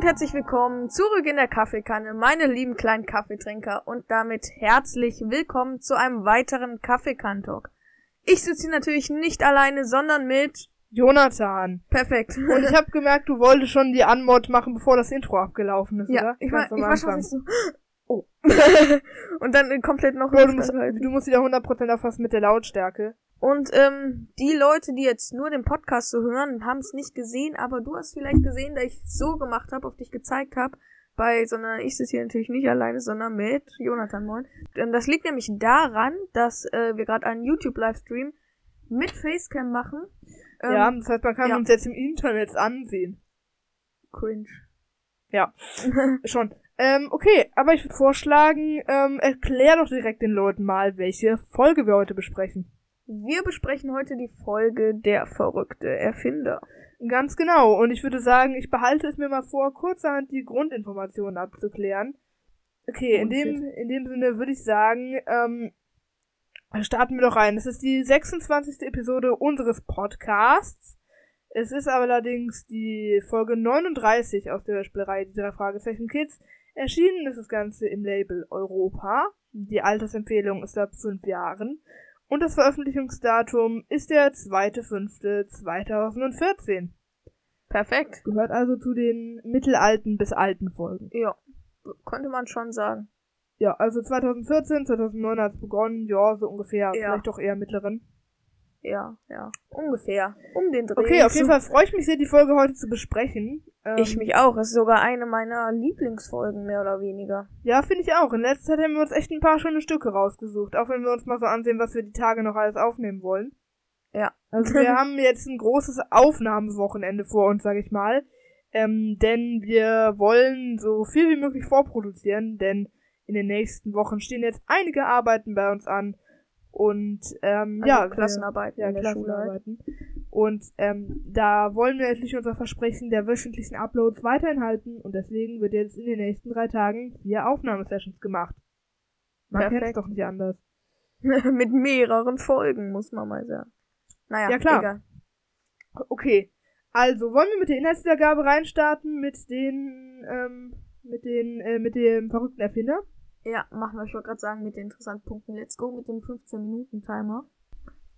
und herzlich willkommen zurück in der Kaffeekanne, meine lieben kleinen Kaffeetrinker und damit herzlich willkommen zu einem weiteren Kaffeekantalk. Ich sitze hier natürlich nicht alleine, sondern mit Jonathan. Perfekt. Und ich habe gemerkt, du wolltest schon die Anmod machen, bevor das Intro abgelaufen ist, ja, oder? ich war, ich war schon so. Oh. und dann äh, komplett noch Bro, du, musst, du musst wieder 100% aufpassen mit der Lautstärke. Und ähm, die Leute, die jetzt nur den Podcast so hören, haben es nicht gesehen, aber du hast vielleicht gesehen, da ich so gemacht habe, auf dich gezeigt habe, bei so einer, ich sitze hier natürlich nicht alleine, sondern mit Jonathan Moin. Das liegt nämlich daran, dass äh, wir gerade einen YouTube-Livestream mit Facecam machen. Ähm, ja, das heißt, man kann ja. uns jetzt im Internet ansehen. Cringe. Ja, schon. Ähm, okay, aber ich würde vorschlagen, ähm, erklär doch direkt den Leuten mal, welche Folge wir heute besprechen. Wir besprechen heute die Folge Der verrückte Erfinder. Ganz genau. Und ich würde sagen, ich behalte es mir mal vor, kurzerhand die Grundinformationen abzuklären. Okay, oh, in dem, in dem Sinne würde ich sagen, ähm, starten wir doch rein. Es ist die 26. Episode unseres Podcasts. Es ist allerdings die Folge 39 aus der Hörspielerei Die drei Fragezeichen Kids. Erschienen ist das Ganze im Label Europa. Die Altersempfehlung ist ab fünf Jahren. Und das Veröffentlichungsdatum ist der 2.5.2014. Perfekt. Gehört also zu den mittelalten bis alten Folgen. Ja, konnte man schon sagen. Ja, also 2014, 2009 hat es begonnen, ja, so ungefähr, ja. vielleicht doch eher mittleren. Ja, ja, ungefähr. Um den Dreh. Okay, auf jeden Fall freue ich mich sehr, die Folge heute zu besprechen. Ähm, ich mich auch. Es ist sogar eine meiner Lieblingsfolgen, mehr oder weniger. Ja, finde ich auch. In letzter Zeit haben wir uns echt ein paar schöne Stücke rausgesucht. Auch wenn wir uns mal so ansehen, was wir die Tage noch alles aufnehmen wollen. Ja. Also wir haben jetzt ein großes Aufnahmewochenende vor uns, sag ich mal. Ähm, denn wir wollen so viel wie möglich vorproduzieren, denn in den nächsten Wochen stehen jetzt einige Arbeiten bei uns an. Und ähm, also ja, Klassenarbeiten, ja, Klassenarbeiten. Und ähm, da wollen wir natürlich unser Versprechen der wöchentlichen Uploads weiterhin halten und deswegen wird jetzt in den nächsten drei Tagen vier Aufnahmesessions gemacht. Man kennt es doch nicht anders. Mit mehreren Folgen, muss man mal sagen. Naja, ja, klar. Egal. Okay. Also, wollen wir mit der Inhaltswiedergabe reinstarten mit den, ähm, mit den, äh, mit dem verrückten Erfinder? Ja, machen wir. Ich wollte gerade sagen, mit den interessanten Punkten. Let's go mit dem 15-Minuten-Timer.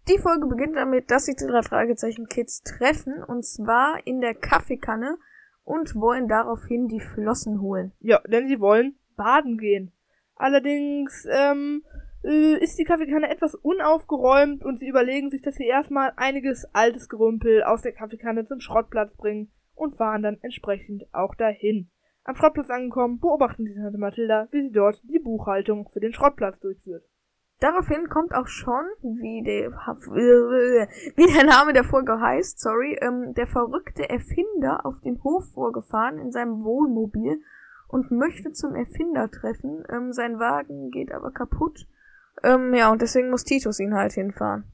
Die Folge beginnt damit, dass sich die drei Fragezeichen Kids treffen, und zwar in der Kaffeekanne und wollen daraufhin die Flossen holen. Ja, denn sie wollen baden gehen. Allerdings, ähm, äh, ist die Kaffeekanne etwas unaufgeräumt und sie überlegen sich, dass sie erstmal einiges altes Gerümpel aus der Kaffeekanne zum Schrottplatz bringen und fahren dann entsprechend auch dahin. Am Schrottplatz angekommen, beobachten sie Tante Mathilda, wie sie dort die Buchhaltung für den Schrottplatz durchführt. Daraufhin kommt auch schon, wie der, wie der Name der Folge heißt, sorry, ähm, der verrückte Erfinder auf den Hof vorgefahren in seinem Wohnmobil und möchte zum Erfinder treffen. Ähm, sein Wagen geht aber kaputt. Ähm, ja, und deswegen muss Titus ihn halt hinfahren.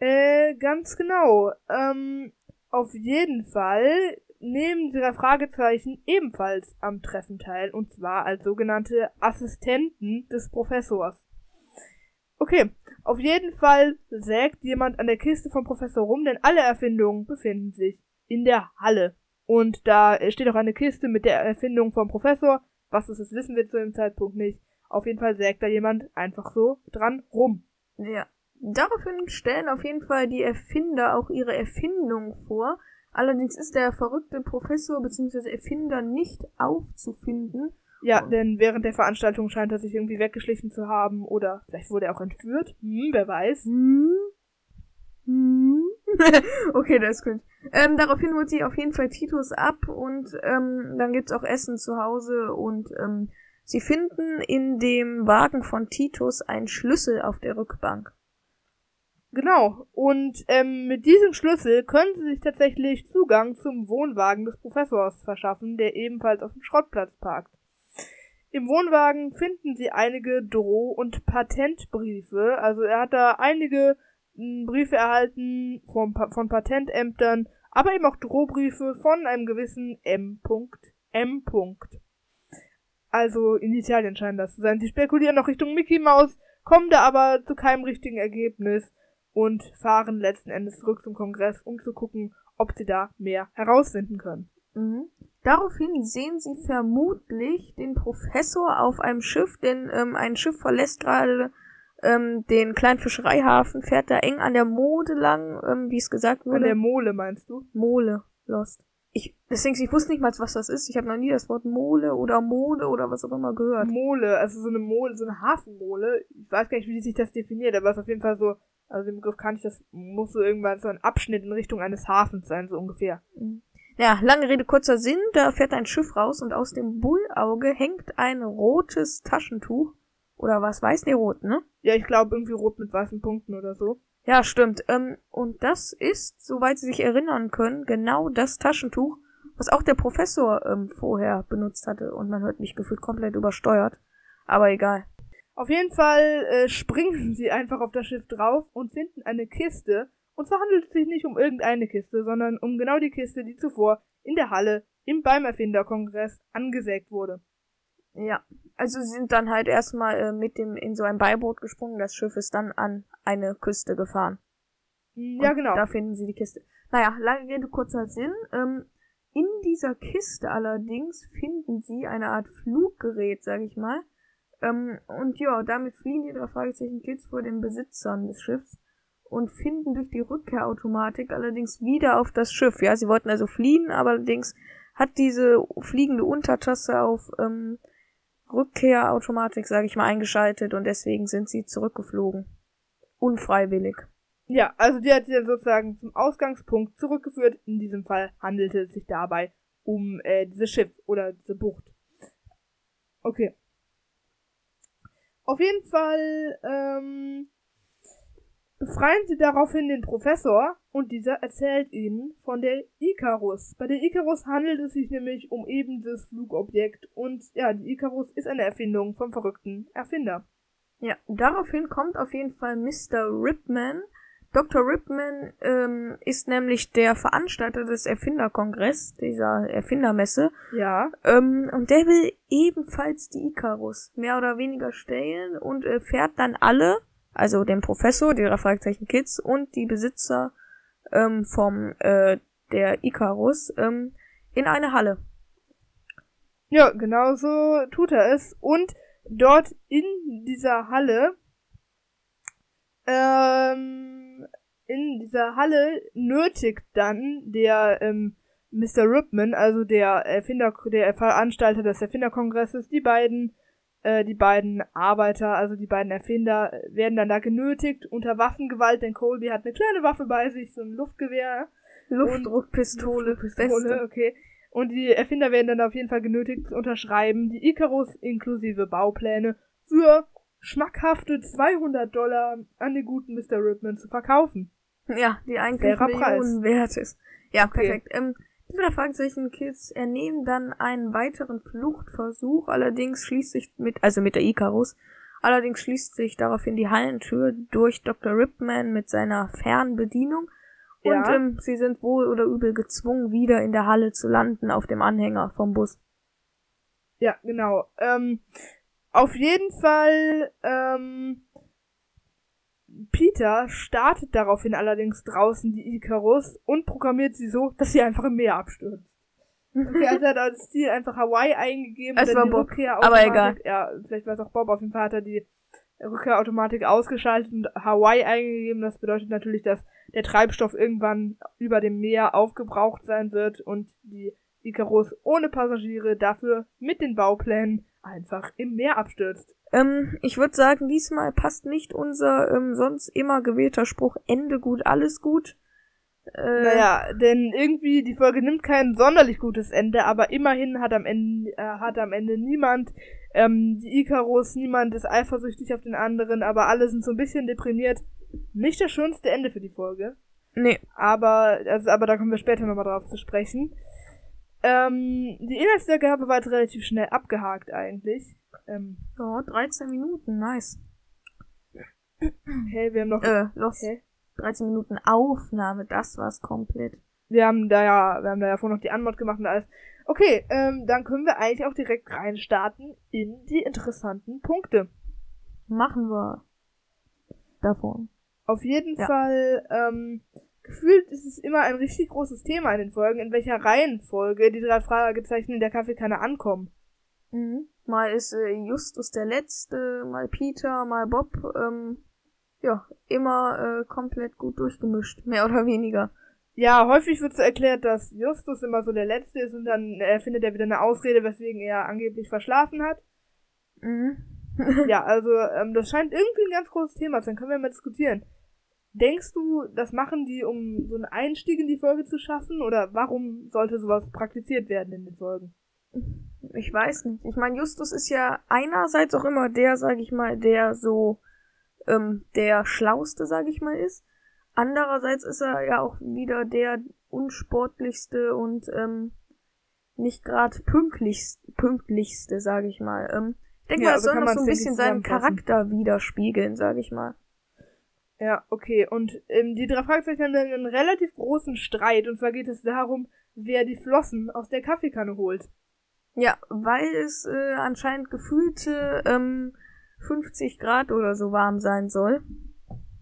Äh, ganz genau. Ähm, auf jeden Fall nehmen drei Fragezeichen ebenfalls am Treffen teil, und zwar als sogenannte Assistenten des Professors. Okay, auf jeden Fall sägt jemand an der Kiste vom Professor rum, denn alle Erfindungen befinden sich in der Halle. Und da steht auch eine Kiste mit der Erfindung vom Professor. Was ist, das wissen wir zu dem Zeitpunkt nicht. Auf jeden Fall sägt da jemand einfach so dran rum. Ja. Daraufhin stellen auf jeden Fall die Erfinder auch ihre Erfindung vor, Allerdings ist der verrückte Professor bzw. Erfinder nicht aufzufinden. Ja, denn während der Veranstaltung scheint er sich irgendwie weggeschlichen zu haben oder vielleicht wurde er auch entführt. Hm, wer weiß. Hm. Hm. okay, das ist gut. Ähm, daraufhin holt sie auf jeden Fall Titus ab und ähm, dann gibt's auch Essen zu Hause und ähm, sie finden in dem Wagen von Titus einen Schlüssel auf der Rückbank. Genau. Und ähm, mit diesem Schlüssel können sie sich tatsächlich Zugang zum Wohnwagen des Professors verschaffen, der ebenfalls auf dem Schrottplatz parkt. Im Wohnwagen finden sie einige Droh- und Patentbriefe. Also er hat da einige m, hm, Briefe erhalten vom, von Patentämtern, aber eben auch Drohbriefe von einem gewissen M. M. Also in Italien scheint das zu sein. Sie spekulieren noch Richtung Mickey Mouse, kommen da aber zu keinem richtigen Ergebnis und fahren letzten Endes zurück zum Kongress, um zu gucken, ob sie da mehr herausfinden können. Mhm. Daraufhin sehen sie vermutlich den Professor auf einem Schiff, denn ähm, ein Schiff verlässt gerade ähm, den kleinen Fischereihafen, fährt da eng an der Mode lang, ähm, wie es gesagt wurde. An der Mole meinst du? Mole, Lost. Ich, deswegen, ich wusste nicht mal, was das ist. Ich habe noch nie das Wort Mole oder Mode oder was auch immer gehört. Mole, also so eine Mole, so eine Hafenmole. Ich weiß gar nicht, wie sich das definiert, aber es ist auf jeden Fall so, also den Begriff kann ich, das muss so irgendwann so ein Abschnitt in Richtung eines Hafens sein, so ungefähr. Mhm. Ja, lange Rede, kurzer Sinn, da fährt ein Schiff raus und aus dem Bullauge hängt ein rotes Taschentuch. Oder was weiß? Nee, rot, ne? Ja, ich glaube irgendwie rot mit weißen Punkten oder so. Ja, stimmt. Ähm, und das ist, soweit Sie sich erinnern können, genau das Taschentuch, was auch der Professor ähm, vorher benutzt hatte. Und man hört mich gefühlt komplett übersteuert. Aber egal. Auf jeden Fall äh, springen sie einfach auf das Schiff drauf und finden eine Kiste, und zwar handelt es sich nicht um irgendeine Kiste, sondern um genau die Kiste, die zuvor in der Halle im beim Erfinderkongress angesägt wurde. Ja, also sie sind dann halt erstmal äh, mit dem in so ein Beiboot gesprungen, das Schiff ist dann an eine Küste gefahren. Ja, Und genau. Da finden sie die Kiste. Naja, lange Rede, kurzer Sinn. Ähm, in dieser Kiste allerdings finden sie eine Art Fluggerät, sag ich mal. Ähm, und ja, damit fliehen die drei Fragezeichen Kids vor den Besitzern des Schiffs und finden durch die Rückkehrautomatik allerdings wieder auf das Schiff. Ja, sie wollten also fliehen, aber allerdings hat diese fliegende Untertasse auf ähm, Rückkehrautomatik, sage ich mal, eingeschaltet und deswegen sind sie zurückgeflogen. Unfreiwillig. Ja, also die hat sie dann sozusagen zum Ausgangspunkt zurückgeführt. In diesem Fall handelte es sich dabei um äh, dieses Schiff oder diese Bucht. Okay. Auf jeden Fall ähm, befreien sie daraufhin den Professor und dieser erzählt ihnen von der Icarus. Bei der Icarus handelt es sich nämlich um eben dieses Flugobjekt und ja, die Icarus ist eine Erfindung vom verrückten Erfinder. Ja, daraufhin kommt auf jeden Fall Mr. Ripman. Dr. Ripman ähm, ist nämlich der Veranstalter des Erfinderkongress, dieser Erfindermesse. Ja. Ähm, und der will ebenfalls die Icarus mehr oder weniger stellen und äh, fährt dann alle, also den Professor, die Fragezeichen Kids und die Besitzer ähm, vom äh, der Icarus ähm, in eine Halle. Ja, genau so tut er es. Und dort in dieser Halle, ähm, in dieser Halle nötigt dann der ähm, Mr. Ripman, also der Erfinder, der Veranstalter des Erfinderkongresses, die beiden, äh, die beiden Arbeiter, also die beiden Erfinder, werden dann da genötigt unter Waffengewalt, denn Colby hat eine kleine Waffe bei sich, so ein Luftgewehr. Luftdruckpistole, Luftdruckpistole, Beste. okay. Und die Erfinder werden dann auf jeden Fall genötigt zu unterschreiben, die Icarus inklusive Baupläne für schmackhafte 200 Dollar an den guten Mr. Ripman zu verkaufen. Ja, die eigentlich Fairer Millionen wert ist. Ja, Okay. perfekt. Ähm, die drei Fragezeichen Kids ernehmen dann einen weiteren Fluchtversuch, allerdings schließt sich mit, also mit der Icarus, allerdings schließt sich daraufhin die Hallentür durch Dr. Ripman mit seiner Fernbedienung und Ja. ähm, sie sind wohl oder übel gezwungen, wieder in der Halle zu landen auf dem Anhänger vom Bus. Ja, genau. Ähm, auf jeden Fall, ähm, Peter startet daraufhin allerdings draußen die Icarus und programmiert sie so, dass sie einfach im Meer abstürzt. Okay, also er hat als Ziel einfach Hawaii eingegeben. Es war die Bob, Rückkehrautomatik- aber egal. Ja, vielleicht war es auch Bob. Auf jeden Fall hat er die Rückkehrautomatik ausgeschaltet und Hawaii eingegeben. Das bedeutet natürlich, dass der Treibstoff irgendwann über dem Meer aufgebraucht sein wird und die Icarus ohne Passagiere dafür mit den Bauplänen einfach im Meer abstürzt. Ähm, ich würde sagen, diesmal passt nicht unser ähm, sonst immer gewählter Spruch Ende gut, alles gut. Äh, Naja, denn irgendwie die Folge nimmt kein sonderlich gutes Ende, aber immerhin hat am Ende, äh, hat am Ende niemand ähm, die Icarus, niemand ist eifersüchtig auf den anderen, aber alle sind so ein bisschen deprimiert. Nicht das schönste Ende für die Folge, Nee, aber also, aber da kommen wir später nochmal drauf zu sprechen. Ähm, die Inhaltswiedergabe war jetzt relativ schnell abgehakt eigentlich. Ähm, ja, 13 Minuten, nice. hey, wir haben noch Äh, los. Okay. 13 Minuten Aufnahme, das war's komplett. Wir haben da ja, wir haben da ja vorhin noch die Anmod gemacht und alles. Okay, ähm, dann können wir eigentlich auch direkt reinstarten in die interessanten Punkte. Machen wir davon. Auf jeden Ja. Fall ähm, gefühlt ist es immer ein richtig großes Thema in den Folgen, in welcher Reihenfolge die drei Fragezeichen in der Kaffeekanne ankommen. Mhm. Mal ist äh, Justus der Letzte, mal Peter, mal Bob. Ähm, ja, immer äh, komplett gut durchgemischt, mehr oder weniger. Ja, häufig wird so erklärt, dass Justus immer so der Letzte ist und dann äh, findet er wieder eine Ausrede, weswegen er angeblich verschlafen hat. Mhm. ja, also ähm, das scheint irgendwie ein ganz großes Thema zu sein. Können wir mal diskutieren. Denkst du, das machen die, um so einen Einstieg in die Folge zu schaffen? Oder warum sollte sowas praktiziert werden in den Folgen? Ich weiß nicht. Ich meine, Justus ist ja einerseits auch immer der, sag ich mal, der so ähm, der Schlauste, sag ich mal, ist. Andererseits ist er ja auch wieder der unsportlichste und ähm, nicht gerade pünktlichste, pünktlichste, sag ich mal. Ähm, ich denke Ja, mal, es soll noch so ein bisschen seinen. Charakter widerspiegeln, sag ich mal. Ja, okay. Und ähm, die drei Fragezeichen haben dann einen relativ großen Streit. Und zwar geht es darum, wer die Flossen aus der Kaffeekanne holt. Ja, weil es äh, anscheinend gefühlte ähm, 50 Grad oder so warm sein soll.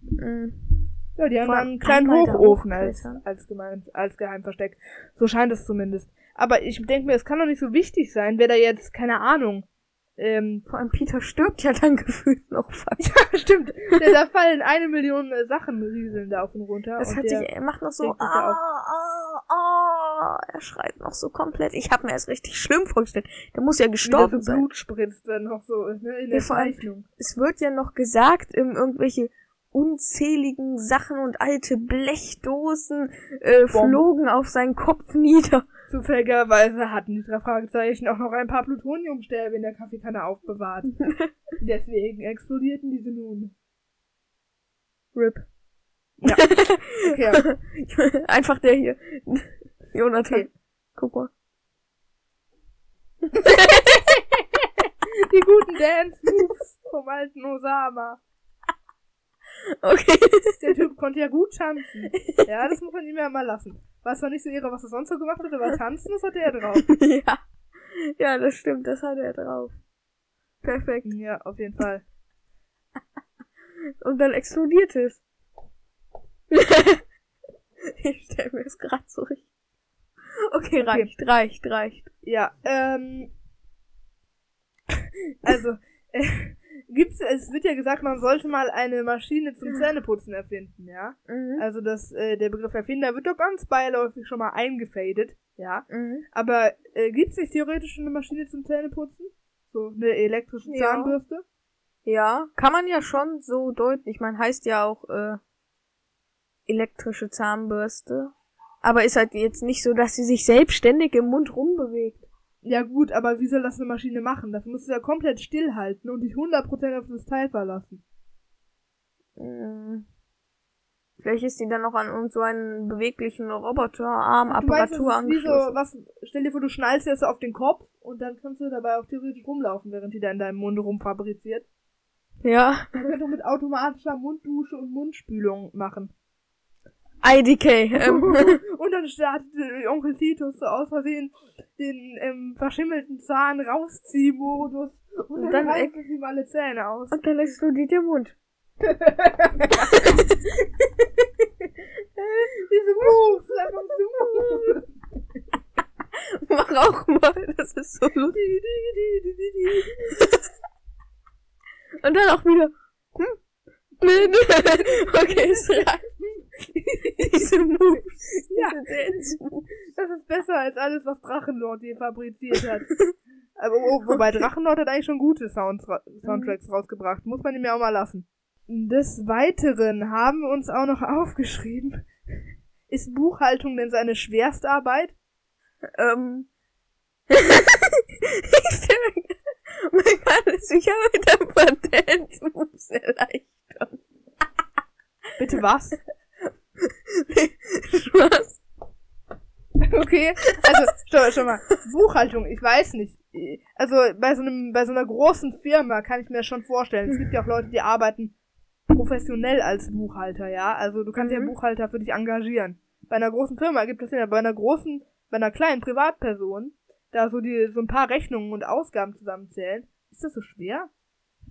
Mhm. Ja, die haben Vor einen kleinen Hochofen als, als, gemein, als Geheimversteck. So scheint es zumindest. Aber ich denke mir, es kann doch nicht so wichtig sein, wer da jetzt, keine Ahnung, ähm, Vor allem Peter stirbt ja dann gefühlt noch fast. stimmt, der, da fallen eine Million äh, Sachen rieseln da auf und runter. Das hat sich, er macht noch so, ah, ah, ah, er schreit noch so komplett. Ich habe mir das richtig schlimm vorgestellt. Der muss ja gestorben sein. Blut spritzt dann noch so ne, in der Ja, allem-. Es wird ja noch gesagt, ähm, irgendwelche unzähligen Sachen und alte Blechdosen äh, flogen auf seinen Kopf nieder. Zufälligerweise hatten die drei Fragezeichen auch noch ein paar Plutoniumstäbe in der Kaffeekanne aufbewahrt. Deswegen explodierten diese nun. Rip. Ja. Okay, Einfach der hier. Jonathan. Okay. Guck mal. die guten Dance-Moves vom alten Osama. Okay. Der Typ konnte ja gut tanzen. Ja, das muss man ihm ja mal lassen. War zwar nicht so irre, was er sonst so gemacht hat, aber tanzen, das hatte er drauf. ja. Ja, das stimmt, das hat er drauf. Perfekt. Ja, auf jeden Fall. Und dann explodiert es. ich stell mir das gerade so richtig. Okay, reicht, reicht, reicht. Ja, ähm. Also, äh, gibt's, es wird ja gesagt, man sollte mal eine Maschine zum Zähneputzen erfinden, ja? Mhm. Also das, äh, der Begriff Erfinder wird doch ganz beiläufig schon mal eingefadet, ja? Mhm. Aber äh, gibt's nicht theoretisch schon eine Maschine zum Zähneputzen? So eine elektrische Ja. Zahnbürste? Ja, kann man ja schon so deutlich. Man heißt ja auch äh, elektrische Zahnbürste. Aber ist halt jetzt nicht so, dass sie sich selbstständig im Mund rumbewegt. Ja gut, aber wie soll das eine Maschine machen? Dafür musst du ja komplett stillhalten und dich 100% auf das Teil verlassen. Mhm. Vielleicht ist die dann noch an uns so einen beweglichen Roboterarm Du meinst, Apparatur das ist wie so, angeschlossen. was, stell dir vor, du schnallst dir das auf den Kopf und dann kannst du dabei auch theoretisch rumlaufen, während die da in deinem Mund rumfabriziert. Ja. Man könnte auch mit automatischer Munddusche und Mundspülung machen. IDK. Ähm, und dann startet äh, Onkel Titus so aus Versehen den ähm, verschimmelten Zahn rausziehmodus und, Und dann, dann reißt ihm alle Zähne aus. und dann explodiert der Mund. Diese Moves, einfach so. Mach auch mal, das ist so lustig. Und dann auch wieder. Hm? Nee, nee. Okay, es reicht. Diese Moves. Ja. Diese Dance Moves. Das ist besser als alles, was Drachenlord je fabriziert hat. Aber, wo- wobei Drachenlord hat eigentlich schon gute Sounds, Soundtracks rausgebracht. Muss man ihm ja auch mal lassen. Des Weiteren haben wir uns auch noch aufgeschrieben. Ist Buchhaltung denn seine Schwerstarbeit? Ähm. ich mir- Man kann es sicher mit ein paar Dance Moves erleichtern. Bitte was? Spaß. Okay, also, schau, schau mal. Buchhaltung, ich weiß nicht. Also, bei so einem, bei so einer großen Firma kann ich mir schon vorstellen. Es gibt ja auch Leute, die arbeiten professionell als Buchhalter, ja. Also, du kannst ja Mhm. Buchhalter für dich engagieren. Bei einer großen Firma gibt es ja, bei einer großen, bei einer kleinen Privatperson, da so die, so ein paar Rechnungen und Ausgaben zusammenzählen. Ist das so schwer?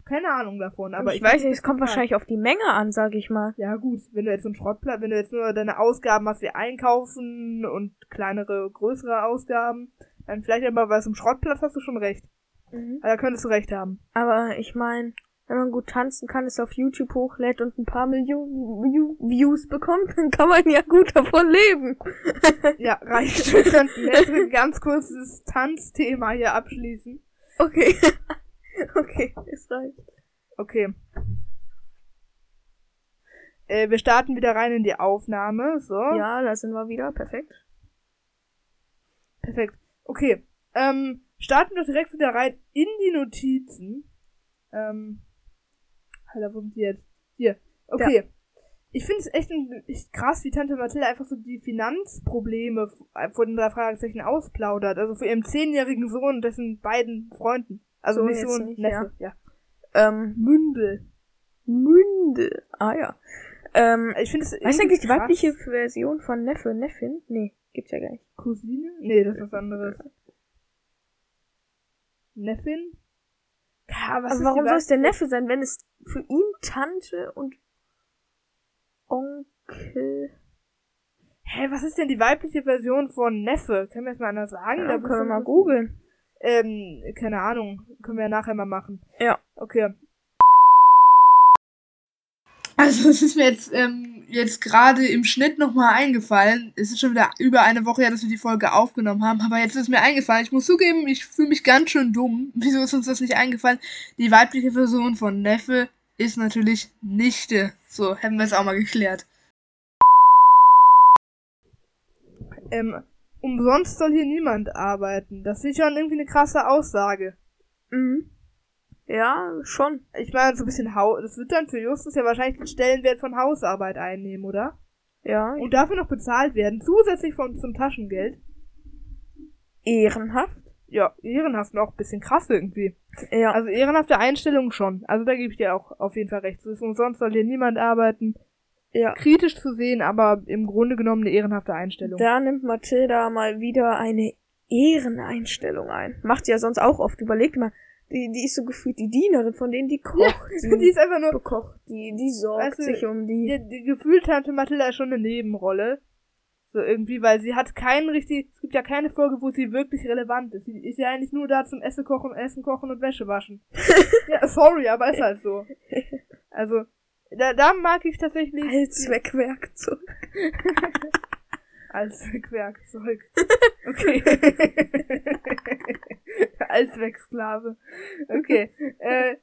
Keine Ahnung davon. Aber ich, weiß nicht, es kommt wahrscheinlich auf die Menge an, sag ich mal. Ja gut, wenn du jetzt so einen Schrottplatz, wenn du jetzt nur deine Ausgaben hast wie Einkaufen und kleinere, größere Ausgaben, dann vielleicht aber so einem Schrottplatz hast du schon recht. Mhm. Da könntest du recht haben. Aber ich meine, wenn man gut tanzen kann, es auf YouTube hochlädt und ein paar Millionen Views bekommt, dann kann man ja gut davon leben. ja, reicht. Wir könnten jetzt ganz kurz das Tanzthema hier abschließen. Okay. okay, es reicht. Okay. Äh, wir starten wieder rein in die Aufnahme. So. Ja, da sind wir wieder. Perfekt. Perfekt. Okay. Ähm, starten wir direkt wieder rein in die Notizen. Ähm, Alter, wo sind die jetzt? Hier. Okay. Ja. Ich finde es echt, echt krass, wie Tante Mathilde einfach so die Finanzprobleme vor den drei Fragezeichen ausplaudert. Also für ihren zehnjährigen Sohn und dessen beiden Freunden. Also so nicht Sohn, nicht, Neffe, ja. ja. Ähm, Mündel. Mündel. Ah ja. Ähm, ich finde es. Weißt du eigentlich die weibliche Version von Neffe, Neffin? Nee, gibt's ja gar nicht. Cousine? Nee, das ist was anderes. Neffin? Ja, was Aber warum soll es der Neffe sein, wenn es für ihn Tante und Onkel. Hä, was ist denn die weibliche Version von Neffe? Können wir das mal anders sagen? Ja, da können wir mal googeln. Ähm, keine Ahnung. Können wir ja nachher mal machen. Ja. Okay. Also es ist mir jetzt, ähm, jetzt gerade im Schnitt nochmal eingefallen. Es ist schon wieder über eine Woche her, dass wir die Folge aufgenommen haben, aber jetzt ist mir eingefallen. Ich muss zugeben, ich fühle mich ganz schön dumm. Wieso ist uns das nicht eingefallen? Die weibliche Version von Neffe ist natürlich Nichte. So, hätten wir es auch mal geklärt. Ähm, umsonst soll hier niemand arbeiten. Das ist schon irgendwie eine krasse Aussage. Mhm. Ja, schon. Ich meine, so ein bisschen Haus. Das wird dann für Justus ja wahrscheinlich den Stellenwert von Hausarbeit einnehmen, oder? Ja. Und dafür noch bezahlt werden, zusätzlich von, zum Taschengeld. Ehrenhaft? Ja, ehrenhaft ein bisschen krass irgendwie. Ja. Also ehrenhafte Einstellung schon. Also da gebe ich dir auch auf jeden Fall recht. Sonst soll hier niemand arbeiten. Ja. Kritisch zu sehen, aber im Grunde genommen eine ehrenhafte Einstellung. Da nimmt Mathilda mal wieder eine Ehreneinstellung ein. Macht sie ja sonst auch oft. Überlegt mal, die, die ist so gefühlt die Dienerin, von denen die kocht. Ja, die ist einfach nur bekocht. Die, die sorgt weißt du, sich um die. die. Die gefühlt hatte Mathilda schon eine Nebenrolle. So irgendwie, weil sie hat keinen richtig, es gibt ja keine Folge, wo sie wirklich relevant ist. Sie ist ja eigentlich nur da zum Essen kochen, Essen kochen und Wäsche waschen. ja, sorry, aber ist halt so. Also, da, da mag ich tatsächlich. Allzweckwerkzeug. Allzweckwerkzeug. Okay. Allzwecksklave. Okay. Äh,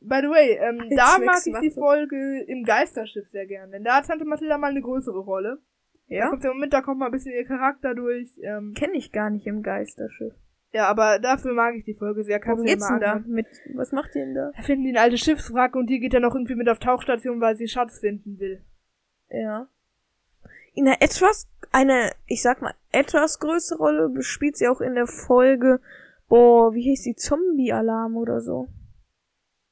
by the way, ähm, da mag ich die Folge im Geisterschiff sehr gern, denn da hat Tante Mathilda mal eine größere Rolle. Ja. Da kommt der Moment, da kommt mal ein bisschen ihr Charakter durch. Ähm, Kenne ich gar nicht im Geisterschiff. Ja, aber dafür mag ich die Folge sehr. Kannst Worum geht's denn da? Mit, was macht ihr denn da? Da finden die ein altes Schiffswrack und die geht dann noch irgendwie mit auf Tauchstation, weil sie Schatz finden will. Ja. In einer etwas, eine, ich sag mal, etwas größere Rolle spielt sie auch in der Folge, boah, wie hieß die, Zombie-Alarm oder so.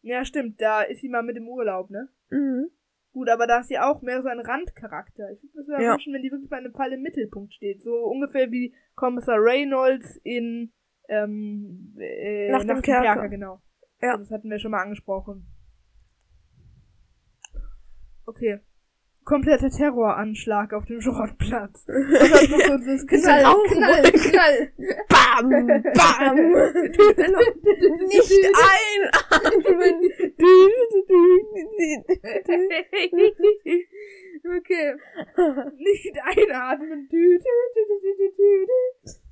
Ja, stimmt, da ist sie mal mit im Urlaub, ne? Mhm. Gut, aber da ist sie auch mehr so ein Randcharakter. Ich würde mir ja. wünschen, wenn die wirklich mal in einem Fall im Mittelpunkt steht. So ungefähr wie Kommissar Reynolds in ähm, äh, nach, dem Kerker. Kerker. genau. Ja. Das hatten wir schon mal angesprochen. Okay kompletter Terroranschlag auf dem Schrottplatz. Und dann noch so das Knall, Knall, Knall. Bam, bam. Nicht einatmen. okay. Nicht einatmen.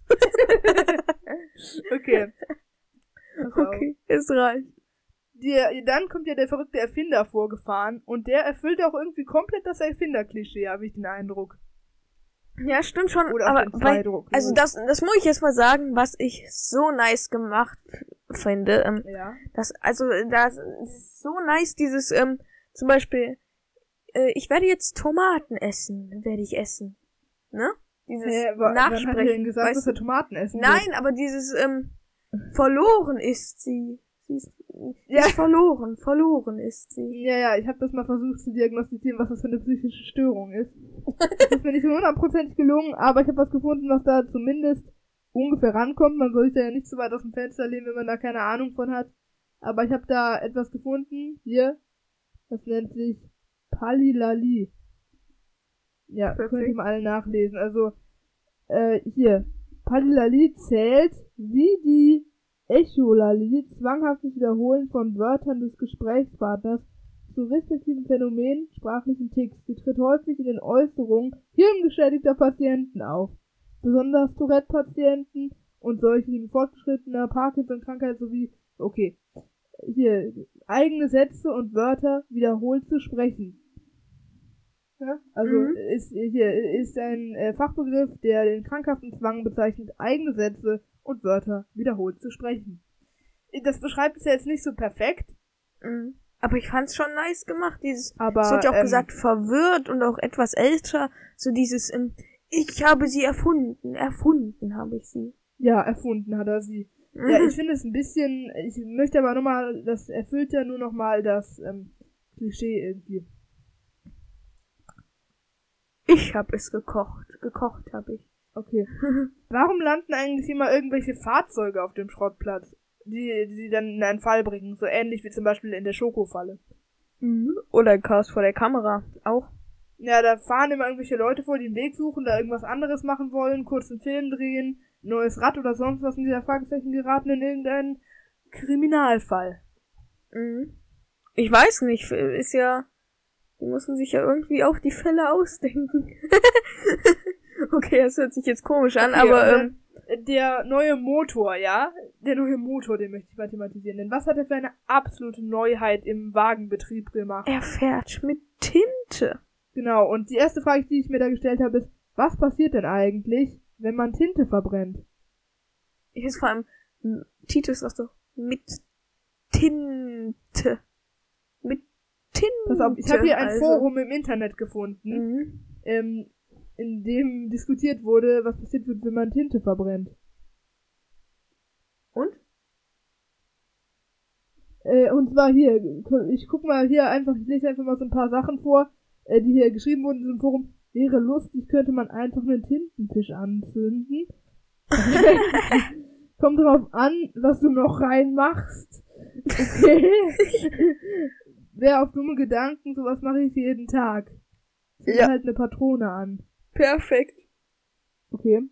okay. Okay, es reicht die, dann kommt ja der verrückte Erfinder vorgefahren und der erfüllt auch irgendwie komplett das Erfinder-Klischee, habe ich den Eindruck. Ja, stimmt schon. Oder aber weil, also das, das muss ich jetzt mal sagen, was ich so nice gemacht finde. Ähm, ja. Das, also das ist so nice dieses, ähm, zum Beispiel, äh, ich werde jetzt Tomaten essen, werde ich essen, ne? Dieses äh, Nachsprechen. Wann hat denn gesagt, dass er Tomaten essen Nein, wird? aber dieses ähm, verloren ist sie. Sie ist ja. verloren, verloren ist sie. Ja, ja, ich habe das mal versucht zu diagnostizieren, was das für eine psychische Störung ist. das ist mir nicht so hundertprozentig gelungen, aber ich habe was gefunden, was da zumindest ungefähr rankommt. Man soll sich da ja nicht so weit aus dem Fenster lehnen, wenn man da keine Ahnung von hat. aber ich habe da etwas gefunden. Hier. Das nennt sich Palilali. Ja, Perfekt. könnt ihr mal alle nachlesen. Also, äh, hier. Palilali zählt, wie die Echolali, zwanghaftes Wiederholen von Wörtern des Gesprächspartners zu respektiven Phänomenen sprachlichen Ticks. Sie tritt häufig in den Äußerungen hirngeschädigter Patienten auf. Besonders Tourette-Patienten und solche, die mit fortgeschrittener Parkinson-Krankheit sowie, okay, hier, eigene Sätze und Wörter wiederholt zu sprechen. Ja, also Mhm. ist hier ist ein äh, Fachbegriff, der den krankhaften Zwang bezeichnet, eigene Sätze und Wörter wiederholt zu sprechen. Das beschreibt es ja jetzt nicht so perfekt, Mhm. Aber ich fand's schon nice gemacht, dieses aber es wird ja auch ähm, gesagt, verwirrt und auch etwas älter. So dieses, ähm, ich habe sie erfunden, erfunden habe ich sie. ja, erfunden hat er sie. Mhm. Ja, ich finde es ein bisschen, ich möchte aber nochmal, das erfüllt ja nur nochmal das ähm, Klischee irgendwie. ich habe es gekocht. Gekocht habe ich. Okay. Warum landen eigentlich immer irgendwelche Fahrzeuge auf dem Schrottplatz, die, die sie dann in einen Fall bringen? So ähnlich wie zum Beispiel in der Schokofalle. Mhm. Oder Chaos vor der Kamera. Auch. Ja, da fahren immer irgendwelche Leute vor, die einen Weg suchen, da irgendwas anderes machen wollen, kurz einen Film drehen, neues Rad oder sonst was in dieser Fragezeichen geraten in irgendeinen Kriminalfall. Mhm. Ich weiß nicht, ist ja. Die müssen sich ja irgendwie auch die Fälle ausdenken. okay, das hört sich jetzt komisch an, Okay, aber ähm, der neue Motor, ja? Der neue Motor, den möchte ich mathematisieren. Denn was hat er für eine absolute Neuheit im Wagenbetrieb gemacht? er fährt mit Tinte. Genau, und die erste Frage, die ich mir da gestellt habe, ist, was passiert denn eigentlich, wenn man Tinte verbrennt? Ich ist vor allem Titus sagt so mit Tinte. Mit Tinte. Pass auf, ich habe hier ein also. Forum im Internet gefunden, Mhm. ähm, in dem diskutiert wurde, was passiert wird, wenn man Tinte verbrennt. Und? Äh, und zwar hier, ich guck mal hier einfach, ich lese einfach mal so ein paar Sachen vor, äh, die hier geschrieben wurden in diesem Forum. Wäre lustig, könnte man einfach einen Tintenfisch anzünden. Kommt drauf an, was du noch reinmachst. Okay. Wer auf dumme Gedanken, sowas mache ich jeden Tag. Zünd Ja. halt eine Patrone an. Perfekt. Okay.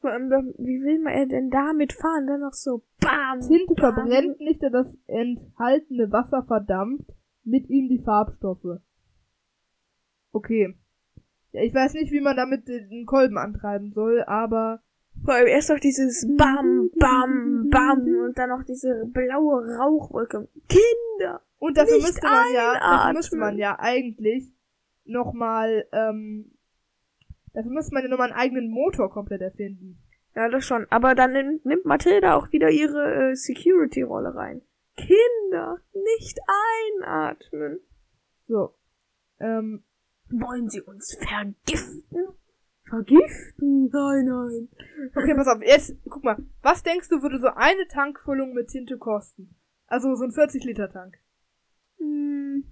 Vor allem, wie will man denn damit fahren? Dann noch so BAM! Tinte bam. verbrennt nicht, da das enthaltene Wasser verdampft, mit ihm die Farbstoffe. Okay. Ja, ich weiß nicht, wie man damit den Kolben antreiben soll, aber Vor allem erst noch dieses BAM, BAM, BAM und dann noch diese blaue Rauchwolke. Kinder! und dafür müsste man ja, dafür einatmen. müsste man ja eigentlich nochmal, ähm, dafür müsste man ja nochmal einen eigenen Motor komplett erfinden. Ja, das schon. Aber dann nimmt, nimmt Mathilda auch wieder ihre äh, Security-Rolle rein. Kinder, nicht einatmen. So. Ähm, Wollen sie uns vergiften? Vergiften? Nein, nein. okay, pass auf, jetzt, guck mal, was denkst du, würde so eine Tankfüllung mit Tinte kosten? Also so ein 40-Liter-Tank. Hm,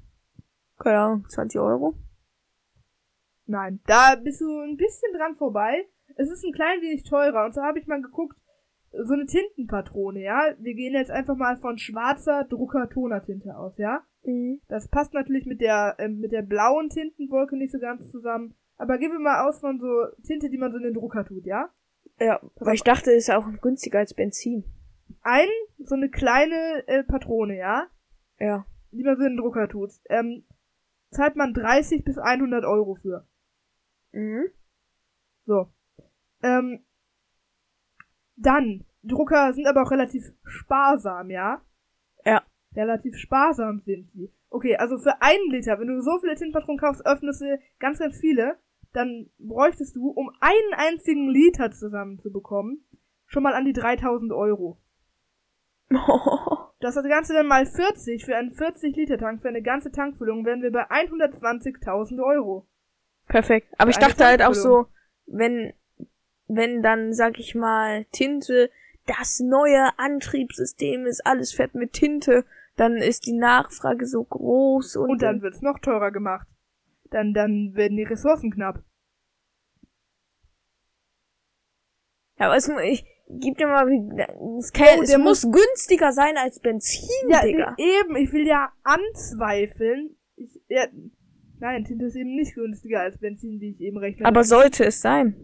keine Ahnung, 20 Euro? Nein, da bist du ein bisschen dran vorbei. Es ist ein klein wenig teurer. Und so habe ich mal geguckt, so eine Tintenpatrone, ja. Wir gehen jetzt einfach mal von schwarzer Drucker-Toner-Tinte aus, ja. Mhm. Das passt natürlich mit der, ähm, mit der blauen Tintenwolke nicht so ganz zusammen. Aber gehen wir mal aus von so Tinte, die man so in den Drucker tut, ja. Ja, weil ich dachte, ist ja auch günstiger als Benzin. Ein, so eine kleine äh, Patrone, ja. Ja. Die man so in den Drucker tut. Ähm, zahlt man 30 bis 100 Euro für. Mhm. So. Ähm, dann, Drucker sind aber auch relativ sparsam, ja? Ja. Relativ sparsam sind die. Okay, also für einen Liter, wenn du so viele Tintenpatronen kaufst, öffnest du ganz, ganz viele, dann bräuchtest du, um einen einzigen Liter zusammenzubekommen, schon mal an die 3000 Euro. Das das Ganze dann mal 40 für einen 40-Liter-Tank, für eine ganze Tankfüllung, wären wir bei 120.000 Euro. Perfekt. Aber ich dachte halt auch so, wenn, wenn dann, sag ich mal, Tinte, das neue Antriebssystem ist alles fett mit Tinte, dann ist die Nachfrage so groß und, Und dann wird's noch teurer gemacht. Dann, dann werden die Ressourcen knapp. ja, aber es, ich, gib dir mal, es, kann, Oh, es der muss günstiger sein als Benzin, Ja, Digga. eben, ich will ja anzweifeln. Ich, ja, nein, Tinte ist eben nicht günstiger als Benzin, wie ich eben rechne. Aber sollte es sein.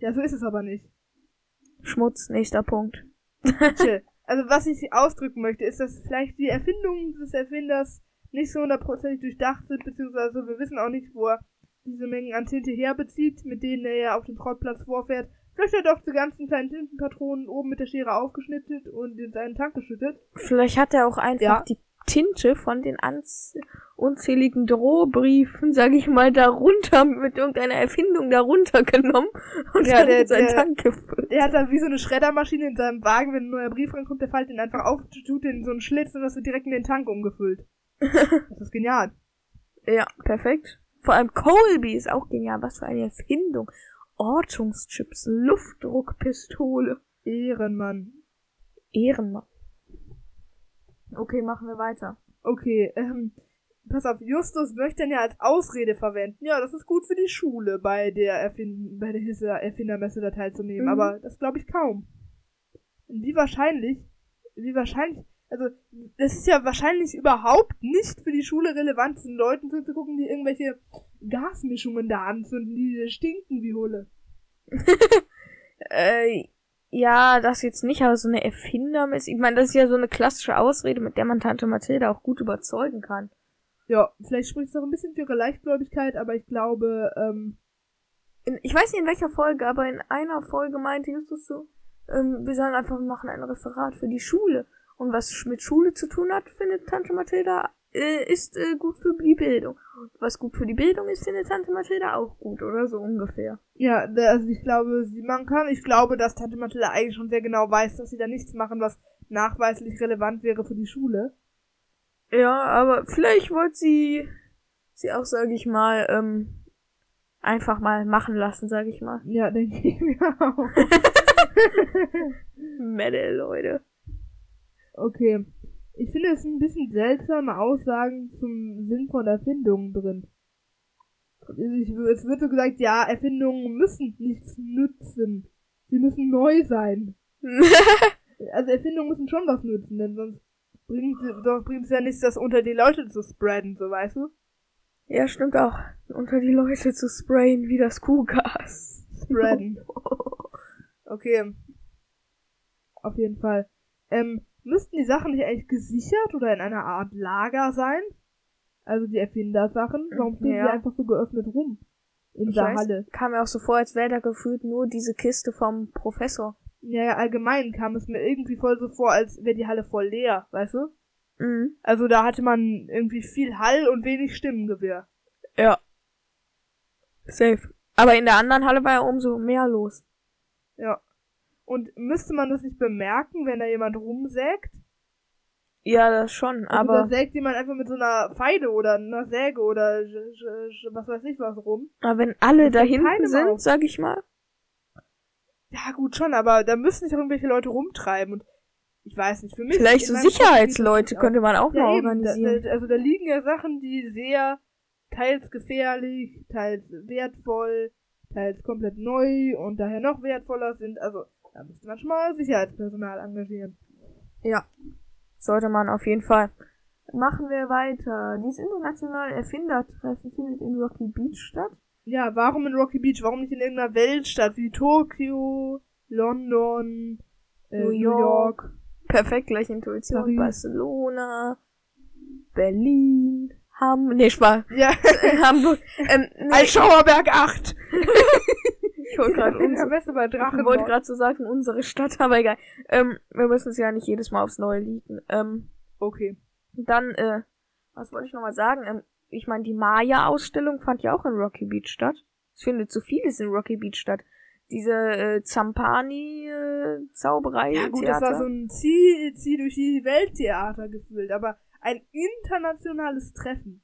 ja, so ist es aber nicht. Schmutz, nächster Punkt. Chill. Also was ich ausdrücken möchte, ist, dass vielleicht die Erfindungen des Erfinders nicht so hundertprozentig durchdacht sind, beziehungsweise wir wissen auch nicht, wo er diese Mengen an Tinte herbezieht, mit denen er ja auf dem Schrottplatz vorfährt. Vielleicht hat er auch die ganzen kleinen Tintenpatronen oben mit der Schere aufgeschnittet und in seinen Tank geschüttet. Vielleicht hat er auch einfach Ja. die Tinte von den ans unzähligen Drohbriefen, sag ich mal, darunter mit irgendeiner Erfindung darunter genommen und Ja, dann der- in seinen der- Tank gefüllt. Er hat da wie so eine Schreddermaschine in seinem Wagen, wenn ein neuer Brief reinkommt, der fällt den einfach auf, tut den in so einen Schlitz und das wird direkt in den Tank umgefüllt. Das ist genial. Ja, perfekt. Vor allem Colby ist auch genial. Was für eine Erfindung. Ortungschips, Luftdruckpistole. Ehrenmann. Ehrenmann. Okay, machen wir weiter. Okay, ähm, pass auf, Justus möchte ihn ja als Ausrede verwenden. Ja, das ist gut für die Schule, bei der Erfind bei der Erfindermesse da teilzunehmen, Mhm. aber das glaube ich kaum. Wie wahrscheinlich, wie wahrscheinlich, also, das ist ja wahrscheinlich überhaupt nicht für die Schule relevant, den Leuten zuzugucken, die irgendwelche Gasmischungen da anzünden, die stinken wie Hulle. Äh, ja, das jetzt nicht, aber so eine Erfindermesse. Ich meine, das ist ja so eine klassische Ausrede, mit der man Tante Mathilda auch gut überzeugen kann. Ja, vielleicht spricht es auch ein bisschen für ihre Leichtgläubigkeit, aber ich glaube, ähm, In, ich weiß nicht in welcher Folge, aber in einer Folge meinte Justus so, ähm, wir sollen einfach machen ein Referat für die Schule. Und was mit Schule zu tun hat, findet Tante Mathilda, äh, ist äh, gut für die Bildung. Was gut für die Bildung ist, findet Tante Mathilda auch gut, oder so ungefähr. Ja, also ich glaube, sie machen kann. Ich glaube, dass Tante Mathilda eigentlich schon sehr genau weiß, dass sie da nichts machen, was nachweislich relevant wäre für die Schule. Ja, aber vielleicht wollte sie sie auch, sage ich mal, ähm, einfach mal machen lassen, sage ich mal. Ja, denke ich mir auch. Mädel, Leute. Okay. Ich finde es ein bisschen seltsame Aussagen zum Sinn von Erfindungen drin. Ich, es wird so gesagt, ja, Erfindungen müssen nichts nützen. Sie müssen neu sein. Also Erfindungen müssen schon was nützen, denn sonst bringt sonst bringt es ja nichts, das unter die Leute zu spreaden, so weißt du? ja, stimmt auch. Unter die Leute zu sprayen wie das Kuhgas. Spreaden. Okay. Auf jeden Fall. Ähm, müssten die Sachen nicht eigentlich gesichert oder in einer Art Lager sein? Also die Erfindersachen? Warum stehen Ja. die einfach so geöffnet rum? In Ich der weiß, Halle. kam mir auch so vor, als wäre da gefühlt nur diese Kiste vom Professor. Ja, ja, allgemein kam es mir irgendwie voll so vor, als wäre die Halle voll leer, weißt du? Mhm. Also da hatte man irgendwie viel Hall und wenig Stimmengewirr. Ja. Safe. Aber in der anderen Halle war ja umso mehr los. Ja. Und müsste man das nicht bemerken, wenn da jemand rumsägt? Ja, das schon, Also aber da sägt jemand einfach mit so einer Feide oder einer Säge oder was weiß ich was rum. aber wenn alle da hinten sind, auf. sag ich mal. Ja, gut, schon, aber da müssen sich auch irgendwelche Leute rumtreiben und ich weiß nicht, für mich. Vielleicht so Sicherheitsleute könnte man auch mal ja, eben, organisieren. Da, da, also da liegen ja Sachen, die sehr teils gefährlich, teils wertvoll, teils komplett neu und daher noch wertvoller sind. Also da müsste man schon mal Sicherheitspersonal engagieren. Ja. Sollte man auf jeden Fall. Machen wir weiter. Dieses internationale Erfindertreffen findet in Rocky Beach statt. Ja, warum in Rocky Beach? Warum nicht in irgendeiner Weltstadt wie Tokio, London, äh, New New York. York? Perfekt, gleich Intuition. Paris. Barcelona, Berlin, Hamburg. Nee, Spaß. Ja, Hamburg. Ähm, nee, Altschauerberg 8. ich wollte gerade ich wollte gerade so sagen, unsere Stadt, aber egal. Ähm, wir müssen es ja nicht jedes Mal aufs Neue liegen. Ähm, Okay. dann, äh, was wollte ich nochmal sagen? Ähm, ich meine, die Maya-Ausstellung fand ja auch in Rocky Beach statt. Es findet so vieles in Rocky Beach statt. Diese äh, Zampani-Zauberei. Ja gut, das war so ein Zieh, Zieh durch die Welttheater gefühlt, aber ein internationales Treffen.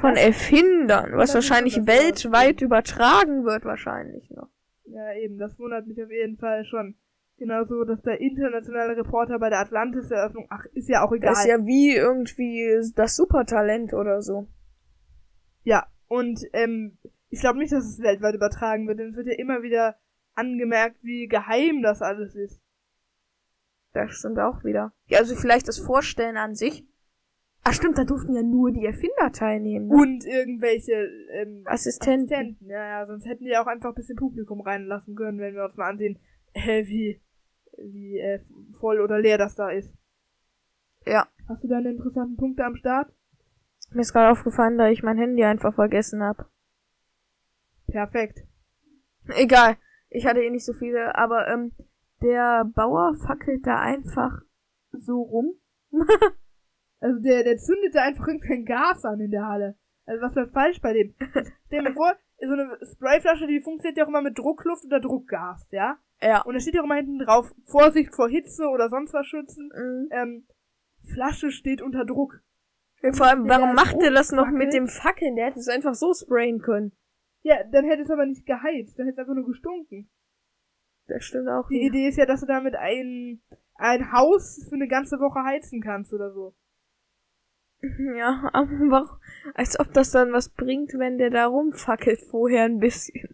Von das- Erfindern, was wahrscheinlich das weltweit übertragen wird, wahrscheinlich noch. Ja, eben, das wundert mich auf jeden Fall schon. Genauso, dass der internationale Reporter bei der Atlantis-Eröffnung, ach, ist ja auch egal. Das ist ja wie irgendwie das Supertalent oder so. Ja, und ähm, ich glaube nicht, dass es weltweit übertragen wird, denn es wird ja immer wieder angemerkt, wie geheim das alles ist. Das stimmt auch wieder. Ja, also vielleicht das Vorstellen an sich. Ach stimmt, da durften ja nur die Erfinder teilnehmen. Ne? Und irgendwelche ähm, Assistenten. Assistenten. Ja, ja, sonst hätten die auch einfach ein bisschen Publikum reinlassen können, wenn wir uns mal ansehen, äh, wie, wie äh, voll oder leer das da ist. Ja. Hast du da einen interessanten Punkt am Start? Mir ist gerade aufgefallen, da ich mein Handy einfach vergessen hab. Perfekt. Egal. Ich hatte eh nicht so viele, aber ähm, der Bauer fackelt da einfach so rum. Also der, der zündet da einfach irgendein Gas an in der Halle. Also was wäre falsch bei dem? Stell mir vor, so eine Sprayflasche, die funktioniert ja auch immer mit Druckluft oder Druckgas, ja? Ja. Und da steht ja auch immer hinten drauf, Vorsicht vor Hitze oder sonst was schützen. Mhm. Ähm, Flasche steht unter Druck. Vor allem, warum macht der das noch mit dem Fackeln? Der hätte es einfach so sprayen können. Ja, dann hätte es aber nicht geheizt, dann hätte es einfach nur gestunken. Das stimmt auch. Die wieder. Idee ist ja, dass du damit ein, ein Haus für eine ganze Woche heizen kannst oder so. Ja, aber? Als ob das dann was bringt, wenn der da rumfackelt vorher ein bisschen.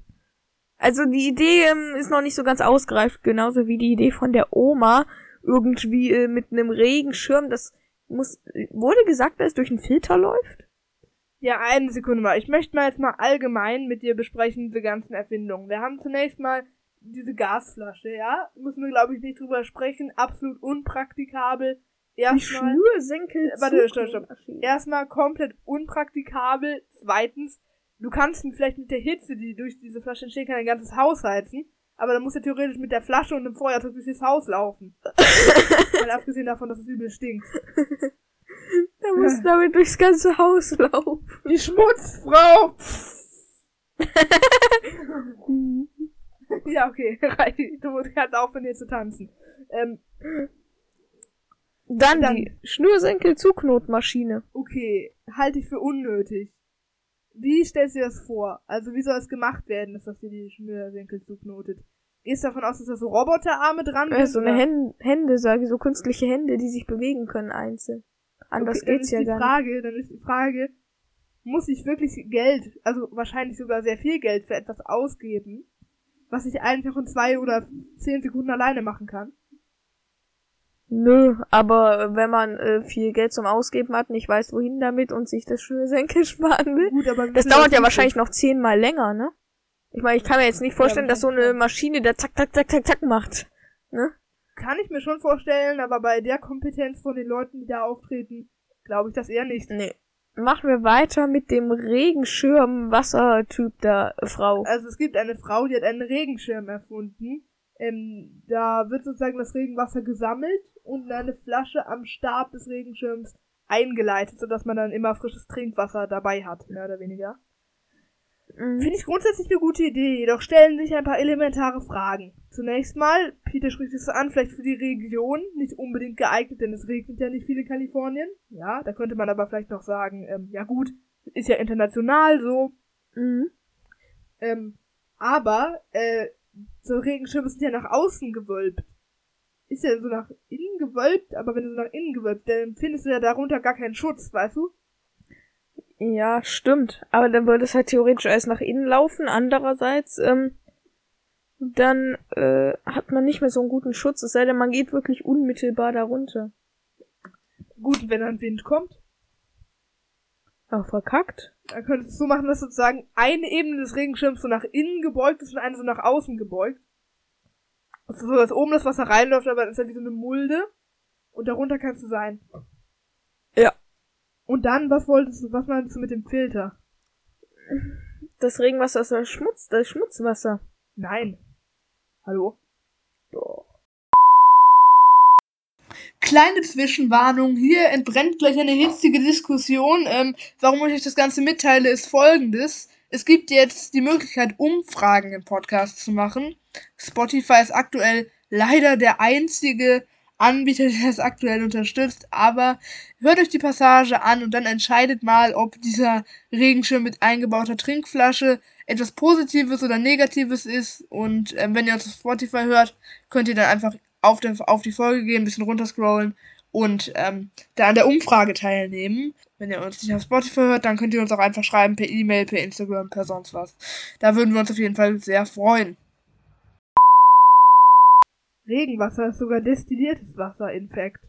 Also die Idee ähm, ist noch nicht so ganz ausgereift, genauso wie die Idee von der Oma irgendwie äh, mit einem Regenschirm, das muss wurde gesagt, dass es durch einen Filter läuft. Ja, eine Sekunde mal. Ich möchte mal jetzt mal allgemein mit dir besprechen, diese ganzen Erfindungen. Wir haben zunächst mal diese Gasflasche, ja? Müssen wir, glaube ich, nicht drüber sprechen. Absolut unpraktikabel. Die Erstmal, Schnürsenkel. Warte, stopp, stopp. erstmal komplett unpraktikabel. Zweitens, du kannst vielleicht mit der Hitze, die durch diese Flasche entsteht, ein ganzes Haus heizen. Aber dann musst du theoretisch mit der Flasche und dem Feuerzeug durch das Haus laufen. Mal abgesehen davon, dass es übel stinkt. Der muss damit durchs ganze Haus laufen. Die Schmutzfrau! ja, okay. reicht. Du kannst aufhören, hier zu tanzen. Ähm, Dann, Dann- die Schnürsenkel-Zuknotmaschine. okay. Halte ich für unnötig. Wie stellst du dir das vor? Also, wie soll es gemacht werden, dass das dir die Schnürsenkel zuknotet? Gehst du davon aus, dass da so Roboterarme dran Äh, sind? so eine? Hände, Hände, sage ich, so künstliche Hände, die sich bewegen können einzeln. Anders okay, dann geht's ist ja die gar nicht. Frage, Dann ist die Frage, muss ich wirklich Geld, also wahrscheinlich sogar sehr viel Geld für etwas ausgeben, was ich eigentlich auch in zwei oder zehn Sekunden alleine machen kann? Nö, aber wenn man äh, viel Geld zum Ausgeben hat, nicht weiß wohin damit und sich das Schnürsenkel sparen will. Gut, aber Das dauert ja wahrscheinlich noch zehnmal länger, ne? Ich meine, ich kann mir jetzt nicht vorstellen, dass so eine Maschine da zack, zack, zack, zack, zack macht. Ne? Kann ich mir schon vorstellen, aber bei der Kompetenz von den Leuten, die da auftreten, glaube ich das eher nicht. Nee. Machen wir weiter mit dem Regenschirm-Wassertyp der äh, Frau. Also es gibt eine Frau, die hat einen Regenschirm erfunden. Ähm, da wird sozusagen das Regenwasser gesammelt und in eine Flasche am Stab des Regenschirms eingeleitet, sodass man dann immer frisches Trinkwasser dabei hat, mehr oder weniger. Mhm. Finde ich grundsätzlich eine gute Idee, jedoch stellen sich ein paar elementare Fragen. Zunächst mal, Peter spricht es an, vielleicht für die Region nicht unbedingt geeignet, denn es regnet ja nicht viel in Kalifornien. Ja, da könnte man aber vielleicht noch sagen, ähm, ja gut, ist ja international so. Mhm. Ähm, aber, äh, so Regenschirme sind ja nach außen gewölbt. Ist ja so nach innen gewölbt, aber wenn du so nach innen gewölbt, dann findest du ja darunter gar keinen Schutz, weißt du? Ja, stimmt. Aber dann würde es halt theoretisch alles nach innen laufen. Andererseits, ähm, dann äh, hat man nicht mehr so einen guten Schutz, es sei denn, man geht wirklich unmittelbar darunter. Gut, wenn dann Wind kommt, Ach, verkackt. dann könntest du so machen, dass sozusagen eine Ebene des Regenschirms so nach innen gebeugt ist und eine so nach außen gebeugt. Also so, dass oben das Wasser reinläuft, aber das ist ja wie so eine Mulde. Und darunter kannst du sein. Ja. Und dann, was wolltest du, was meinst du mit dem Filter? Das Regenwasser ist das Schmutz, das Schmutzwasser. Nein. Hallo? Doch. Kleine Zwischenwarnung, hier entbrennt gleich eine hitzige Diskussion. Ähm, warum ich euch das Ganze mitteile, ist folgendes. Es gibt jetzt die Möglichkeit, Umfragen im Podcast zu machen. Spotify ist aktuell leider der einzige Anbieter, der es aktuell unterstützt, aber hört euch die Passage an und dann entscheidet mal, ob dieser Regenschirm mit eingebauter Trinkflasche etwas Positives oder Negatives ist. Und ähm, wenn ihr uns auf Spotify hört, könnt ihr dann einfach auf, der, auf die Folge gehen, ein bisschen runterscrollen und ähm, da an der Umfrage teilnehmen. Wenn ihr uns nicht auf Spotify hört, dann könnt ihr uns auch einfach schreiben per E-Mail, per Instagram, per sonst was. Da würden wir uns auf jeden Fall sehr freuen. Regenwasser ist sogar destilliertes Wasser, in fact.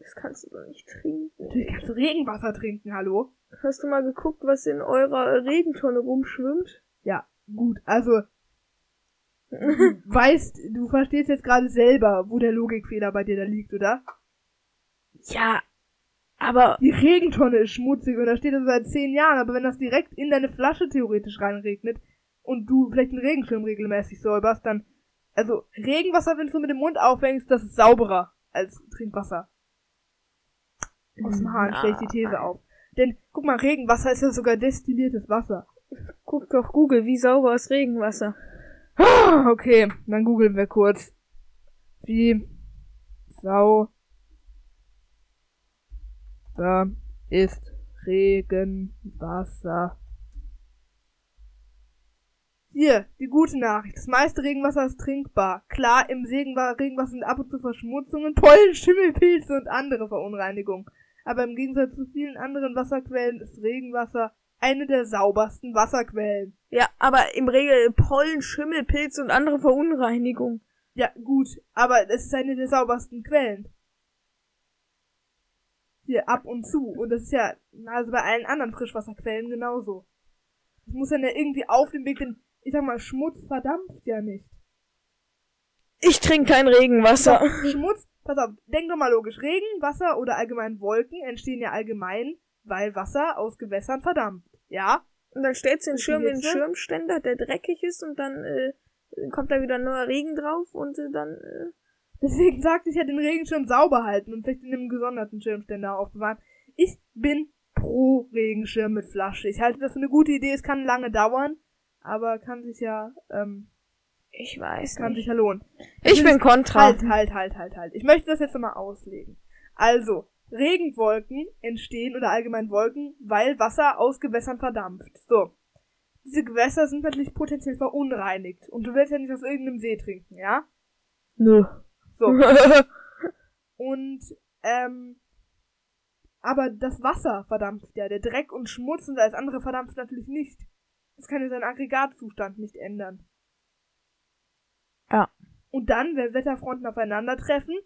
Das kannst du doch nicht trinken. Natürlich kannst du Regenwasser trinken, hallo? Hast du mal geguckt, was in eurer Regentonne rumschwimmt? Ja, gut, also weißt, du verstehst jetzt gerade selber, wo der Logikfehler bei dir da liegt, oder? Ja, aber Die Regentonne ist schmutzig und da steht das seit zehn Jahren, aber wenn das direkt in deine Flasche theoretisch reinregnet und du vielleicht einen Regenschirm regelmäßig säuberst, dann, also Regenwasser, wenn du mit dem Mund aufhängst, das ist sauberer als Trinkwasser. Aus dem Hahn stelle ich die These auf. Denn, guck mal, Regenwasser ist ja sogar destilliertes Wasser. guck doch Google, wie sauber ist Regenwasser? Ah, Okay, dann googeln wir kurz. Wie sauber ist Regenwasser? Hier, die gute Nachricht. Das meiste Regenwasser ist trinkbar. Klar, im Regenwa- Regenwasser sind ab und zu Verschmutzungen, Pollen, Schimmelpilze und andere Verunreinigungen. Aber im Gegensatz zu vielen anderen Wasserquellen ist Regenwasser eine der saubersten Wasserquellen. Ja, aber im Regel Pollen, Schimmel, Pilze und andere Verunreinigungen. Ja, gut, aber es ist eine der saubersten Quellen. Hier, ab und zu. Und das ist ja, also bei allen anderen Frischwasserquellen genauso. Das muss dann ja irgendwie auf dem Weg, denn, ich sag mal, Schmutz verdampft ja nicht. Ich trinke kein Regenwasser. Schmutz, pass auf, denk doch mal logisch. Regen, Wasser oder allgemein Wolken entstehen ja allgemein, weil Wasser aus Gewässern verdampft. Ja? Und dann stellst du den Schirm in den? Schirmständer, der dreckig ist, und dann äh, kommt da wieder neuer Regen drauf und äh, dann. Äh, Deswegen sagte ich ja, den Regenschirm sauber halten und vielleicht in einem gesonderten Schirmständer aufbewahren. Ich bin pro Regenschirm mit Flasche. Ich halte das für eine gute Idee. Es kann lange dauern, aber kann sich ja, ähm, ich weiß kann nicht. sich ja lohnen. Ich bin kontra. Halt, halt, halt, halt, halt. Ich möchte das jetzt nochmal auslegen. Also, Regenwolken entstehen oder allgemein Wolken, weil Wasser aus Gewässern verdampft. So. Diese Gewässer sind natürlich potenziell verunreinigt. Und du willst ja nicht aus irgendeinem See trinken, ja? Nö. So. Und, ähm, aber das Wasser verdampft ja. Der Dreck und Schmutz und alles andere verdampft natürlich nicht. Das kann ja seinen Aggregatzustand nicht ändern. Ja. Und dann, wenn Wetterfronten aufeinandertreffen,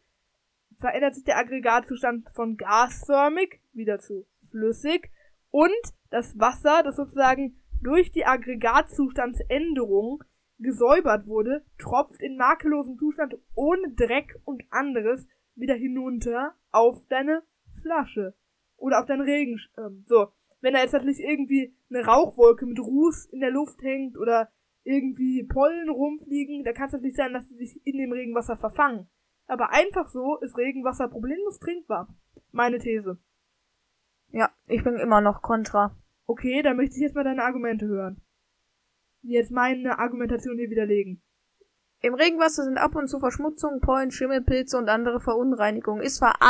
verändert sich der Aggregatzustand von gasförmig wieder zu flüssig und das Wasser, das sozusagen durch die Aggregatzustandsänderung gesäubert wurde, tropft in makellosem Zustand ohne Dreck und anderes wieder hinunter auf deine Flasche oder auf deinen Regenschirm. So, wenn da jetzt natürlich irgendwie eine Rauchwolke mit Ruß in der Luft hängt oder irgendwie Pollen rumfliegen, da kann es natürlich sein, dass sie sich in dem Regenwasser verfangen. Aber einfach so ist Regenwasser problemlos trinkbar. Meine These. ja, ich bin immer noch kontra. Okay, dann möchte ich jetzt mal deine Argumente hören. Jetzt meine Argumentation hier widerlegen. Im Regenwasser sind ab und zu Verschmutzungen, Pollen, Schimmelpilze und andere Verunreinigungen. Ist zwar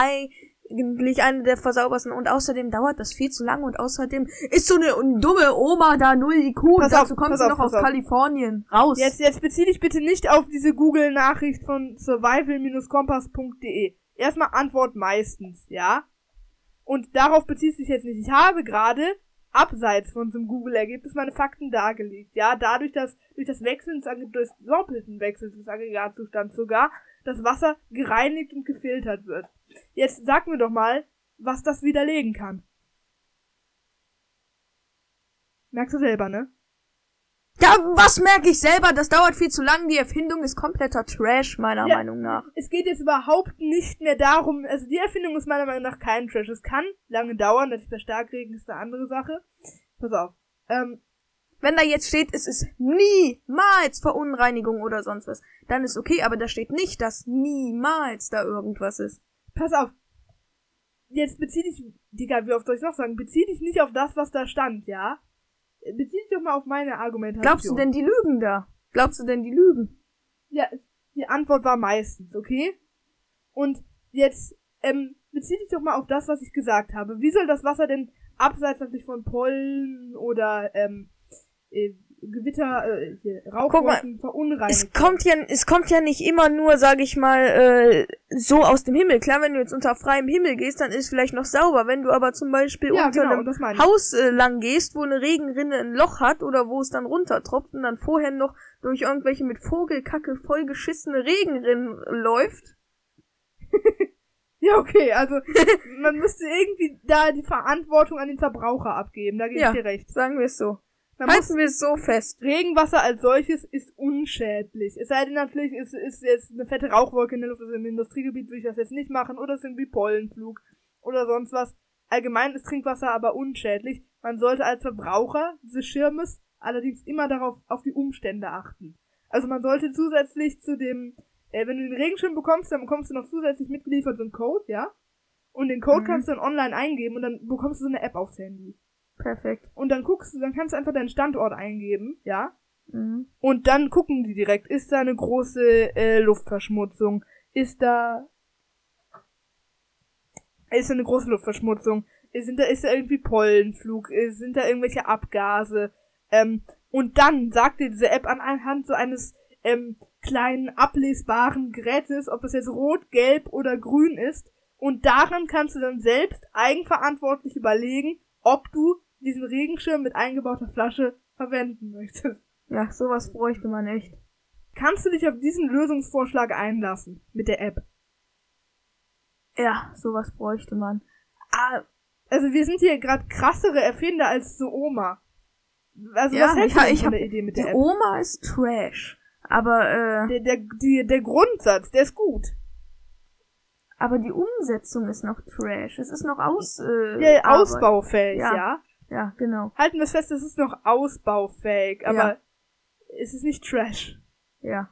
eigentlich eine der versaubersten und außerdem dauert das viel zu lange und außerdem ist so eine dumme Oma da null IQ und Pass dazu auf, kommt sie auf, noch aus auf. Kalifornien. Raus. Jetzt, jetzt bezieh dich bitte nicht auf diese Google-Nachricht von survival-kompass.de. Erstmal Antwort meistens, ja? Und darauf beziehst du dich jetzt nicht. Ich habe gerade abseits von so einem Google-Ergebnis meine Fakten dargelegt, ja? Dadurch, dass durch das Wechseln des, des doppelten Wechsels des Aggregatzustands sogar das Wasser gereinigt und gefiltert wird. Jetzt sag mir doch mal, was das widerlegen kann. Merkst du selber, ne? Ja, was merke ich selber? Das dauert viel zu lang. Die Erfindung ist kompletter Trash, meiner Ja. Meinung nach. es geht jetzt überhaupt nicht mehr darum, also die Erfindung ist meiner Meinung nach kein Trash. Es kann lange dauern, natürlich bei Starkregen ist eine andere Sache. Pass auf. Ähm, Wenn da jetzt steht, es ist niemals Verunreinigung oder sonst was, dann ist okay, aber da steht nicht, dass niemals da irgendwas ist. Pass auf. Jetzt bezieh dich, Digga, wie oft soll ich noch sagen? Bezieh dich nicht auf das, was da stand, ja? Bezieh dich doch mal auf meine Argumentation. Glaubst du denn, die lügen da? Glaubst du denn, die lügen? Ja, die Antwort war meistens, okay? Und jetzt, ähm, bezieh dich doch mal auf das, was ich gesagt habe. Wie soll das Wasser denn abseits natürlich von Pollen oder, ähm, äh, Gewitter, äh, hier, Rauchwolken verunreinigt. Es kommt ja, es kommt ja nicht immer nur, sag ich mal, äh, so aus dem Himmel. Klar, wenn du jetzt unter freiem Himmel gehst, dann ist es vielleicht noch sauber. Wenn du aber zum Beispiel ja, unter genau, einem. Haus äh, lang gehst, wo eine Regenrinne ein Loch hat oder wo es dann runtertropft und dann vorher noch durch irgendwelche mit Vogelkacke vollgeschissene Regenrinnen läuft. Ja, okay, also man müsste irgendwie da die Verantwortung an den Verbraucher abgeben, da gebe Ja. ich dir recht. Sagen wir es so. Man Halten wir es so fest. Regenwasser als solches ist unschädlich. Es sei denn natürlich, es ist jetzt eine fette Rauchwolke in der Luft, also im Industriegebiet würde ich das jetzt nicht machen, oder es ist irgendwie Pollenflug oder sonst was. Allgemein ist Trinkwasser aber unschädlich. Man sollte als Verbraucher des Schirmes allerdings immer darauf, auf die Umstände achten. Also man sollte zusätzlich zu dem, äh, wenn du den Regenschirm bekommst, dann bekommst du noch zusätzlich mitgeliefert so einen Code, ja? Und den Code Mhm. kannst du dann online eingeben und dann bekommst du so eine App aufs Handy. Perfekt. Und dann guckst du, dann kannst du einfach deinen Standort eingeben, ja? Mhm. Und dann gucken die direkt, ist da eine große äh, Luftverschmutzung? Ist da ist da eine große Luftverschmutzung? Ist, sind da, ist da irgendwie Pollenflug? Ist, sind da irgendwelche Abgase? Ähm, und dann sagt dir diese App anhand so eines ähm, kleinen ablesbaren Gerätes, ob das jetzt rot, gelb oder grün ist. Und daran kannst du dann selbst eigenverantwortlich überlegen, ob du diesen Regenschirm mit eingebauter Flasche verwenden möchtest. Ja, sowas bräuchte man echt. Kannst du dich auf diesen Lösungsvorschlag einlassen mit der App? Ja, sowas bräuchte man. Ah, Also wir sind hier gerade krassere Erfinder als so Oma. Also Ja, was hältst ich du ich von der Idee mit der App? Oma ist Trash. Aber, äh, Der, der, die, der Grundsatz, der ist gut. aber die Umsetzung ist noch Trash. Es ist noch aus, äh, Der Arbeit. ausbaufähig, Ja. ja. Ja, genau. Halten wir es fest, es ist noch ausbaufähig, aber es ist nicht Trash. Ja.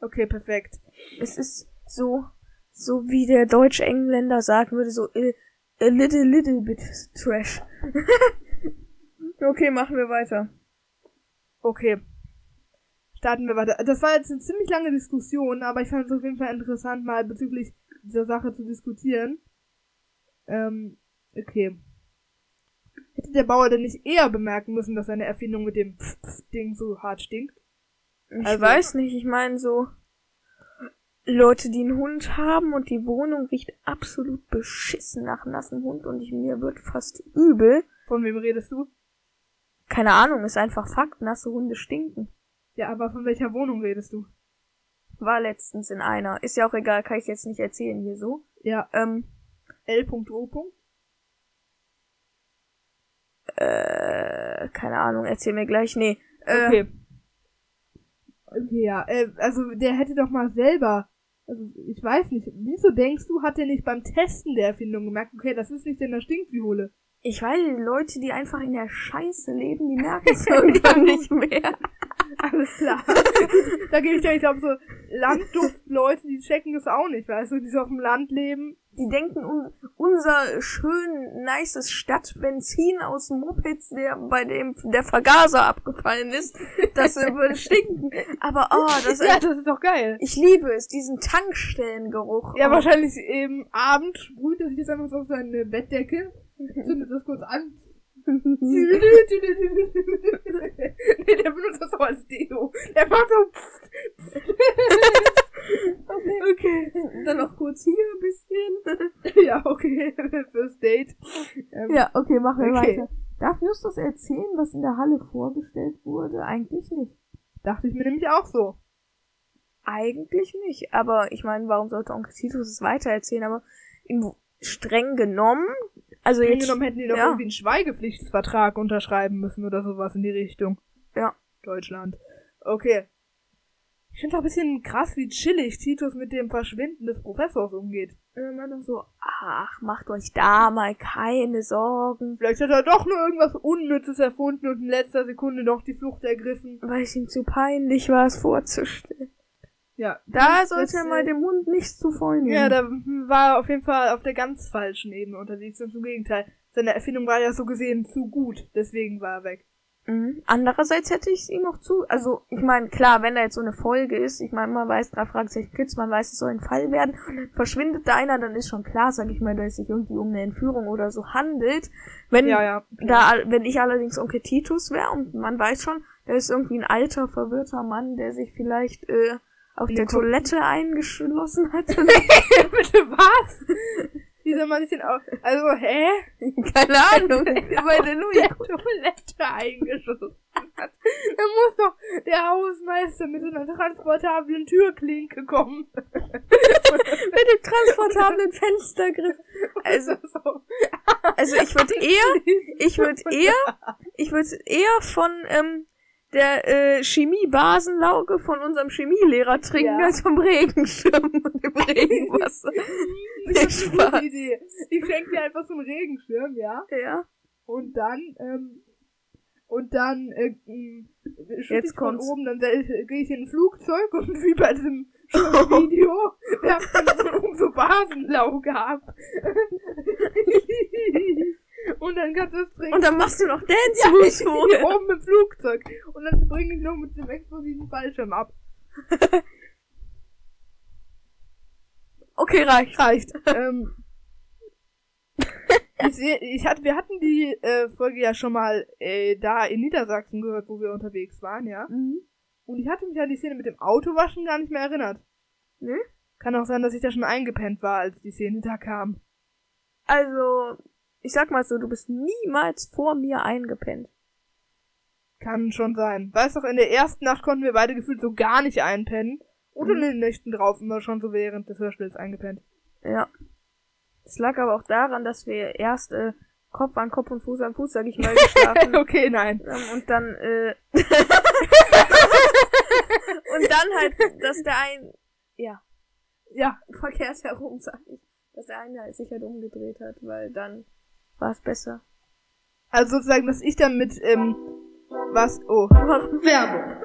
Okay, perfekt. Es ist so, so wie der deutsche Engländer sagen würde, so a, a little, little bit Trash. okay, machen wir weiter. Okay. Starten wir weiter. Das war jetzt eine ziemlich lange Diskussion, aber ich fand es auf jeden Fall interessant, mal bezüglich dieser Sache zu diskutieren. Ähm, okay. Hätte der Bauer denn nicht eher bemerken müssen, dass seine Erfindung mit dem Pf -Pf Ding so hart stinkt? Ich Also- weiß nicht, ich meine so Leute, die einen Hund haben und die Wohnung riecht absolut beschissen nach nassem Hund und ich, mir wird fast übel. Von wem redest du? Keine Ahnung, ist einfach Fakt, nasse Hunde stinken. Ja, aber von welcher Wohnung redest du? War letztens in einer. Ist ja auch egal, kann ich jetzt nicht erzählen hier so. Ja, Ähm, L.O. äh, keine Ahnung, erzähl mir gleich. Nee. Äh, Okay. Okay, ja. Äh, also der hätte doch mal selber. Also ich weiß nicht. Wieso denkst du, hat er nicht beim Testen der Erfindung gemerkt, okay, das ist nicht denn da stinkt wie Hulle? Ich weiß, die Leute, die einfach in der Scheiße leben, die merken es irgendwann nicht mehr. Alles klar. da gebe ich dir, ich glaube, so Landduftleute, die checken das auch nicht, weißt du, die so auf dem Land leben. Die denken, un unser schön nices Stadtbenzin aus Mopeds, der bei dem der Vergaser abgefallen ist, das würde stinken. Aber oh, das ja, das ist doch geil. ich liebe es, diesen Tankstellengeruch. Ja, Oh. wahrscheinlich eben Abend sprüht er sich jetzt einfach so auf seine Bettdecke, zündet das kurz an. nee, der benutzt das auch als Deo. Der macht so. Okay. okay. Dann noch kurz hier ein bisschen. Ja, okay. Fürs Date. Ähm, ja, okay, machen wir Okay. weiter. Darf Justus erzählen, was in der Halle vorgestellt wurde? Eigentlich nicht. Dachte ich mir nämlich auch so. Eigentlich nicht. Aber ich meine, warum sollte Onkel Titus es weitererzählen? Aber im, streng genommen, also Streng jetzt, genommen hätten die doch ja. irgendwie einen Schweigepflichtsvertrag unterschreiben müssen oder sowas in die Richtung. Ja. Deutschland. Okay. Ich finde auch ein bisschen krass, wie chillig Titus mit dem Verschwinden des Professors umgeht. immer noch so, ach, macht euch da mal keine Sorgen, Vielleicht hat er doch nur irgendwas Unnützes erfunden und in letzter Sekunde noch die Flucht ergriffen. weil es ihm zu peinlich war, es vorzustellen. Ja. Da sollte er äh, mal dem Hund nichts zu voll nehmen. Ja, da war er auf jeden Fall auf der ganz falschen Ebene unterwegs und zum Gegenteil. Seine Erfindung war ja so gesehen zu gut, deswegen war er weg. Mhm. Andererseits hätte ich es ihm auch zu. Also, ich meine, klar, wenn da jetzt so eine Folge ist, ich meine, man weiß, drei Fragezeichen Kids, man weiß, es soll ein Fall werden, verschwindet da einer, dann ist schon klar, sag ich mal, dass es sich irgendwie um eine Entführung oder so handelt. Wenn, Ja, ja. da, wenn ich allerdings Onkel Titus wäre und man weiß schon, da ist irgendwie ein alter, verwirrter Mann, der sich vielleicht äh, auf In der Toilette eingeschlossen hat. Bitte was? Wie soll man sich denn auch. Also, hä? Keine Ahnung. Bei der Louis. der Toilette eingeschossen hat. Da muss doch der Hausmeister mit so einer transportablen Türklinke kommen. Mit dem transportablen Fenstergriff. Also, so. also ich würde eher, ich würde eher, ich würde eher von ähm, der äh, Chemie-Basenlauge von unserem Chemielehrer trinken Ja. als vom Regenschirm und dem Regenwasser. Das ist eine Idee. Ich schenke dir einfach so einen Regenschirm, ja? Ja. Und dann, ähm, und dann, äh, schütte Jetzt ich von kommt's. oben, dann äh, gehe ich in ein Flugzeug und wie bei diesem Video, werfe dann von oben so Basenlauge ab. Und dann kannst du es trinken. Und dann machst du noch Dance ja, Moves vorher. oben im Flugzeug. Und dann springe ich noch mit dem explosiven Fallschirm ab. Okay, reicht. Reicht. ähm, ich, ich hatte, wir hatten die äh, Folge ja schon mal äh, da in Niedersachsen gehört, wo wir unterwegs waren, ja. Mhm. Und ich hatte mich an die Szene mit dem Autowaschen gar nicht mehr erinnert. Nö. Kann auch sein, dass ich da schon eingepennt war, als die Szene da kam. Also, ich sag mal so, du bist niemals vor mir eingepennt. Kann schon sein. Weißt doch, in der ersten Nacht konnten wir beide gefühlt so gar nicht einpennen. Oder in Mhm. den Nächten drauf immer schon so während des Hörspiels eingepennt. Ja. Es lag aber auch daran, dass wir erst äh, Kopf an Kopf und Fuß an Fuß, sag ich mal, geschlafen okay, nein. Ähm, und dann, äh, und dann halt, dass der ein, ja, Ja, verkehrsherum, sag ich, dass der eine halt sich halt umgedreht hat, weil dann war es besser. also sozusagen, dass ich dann mit, ähm, was, oh. Werbung.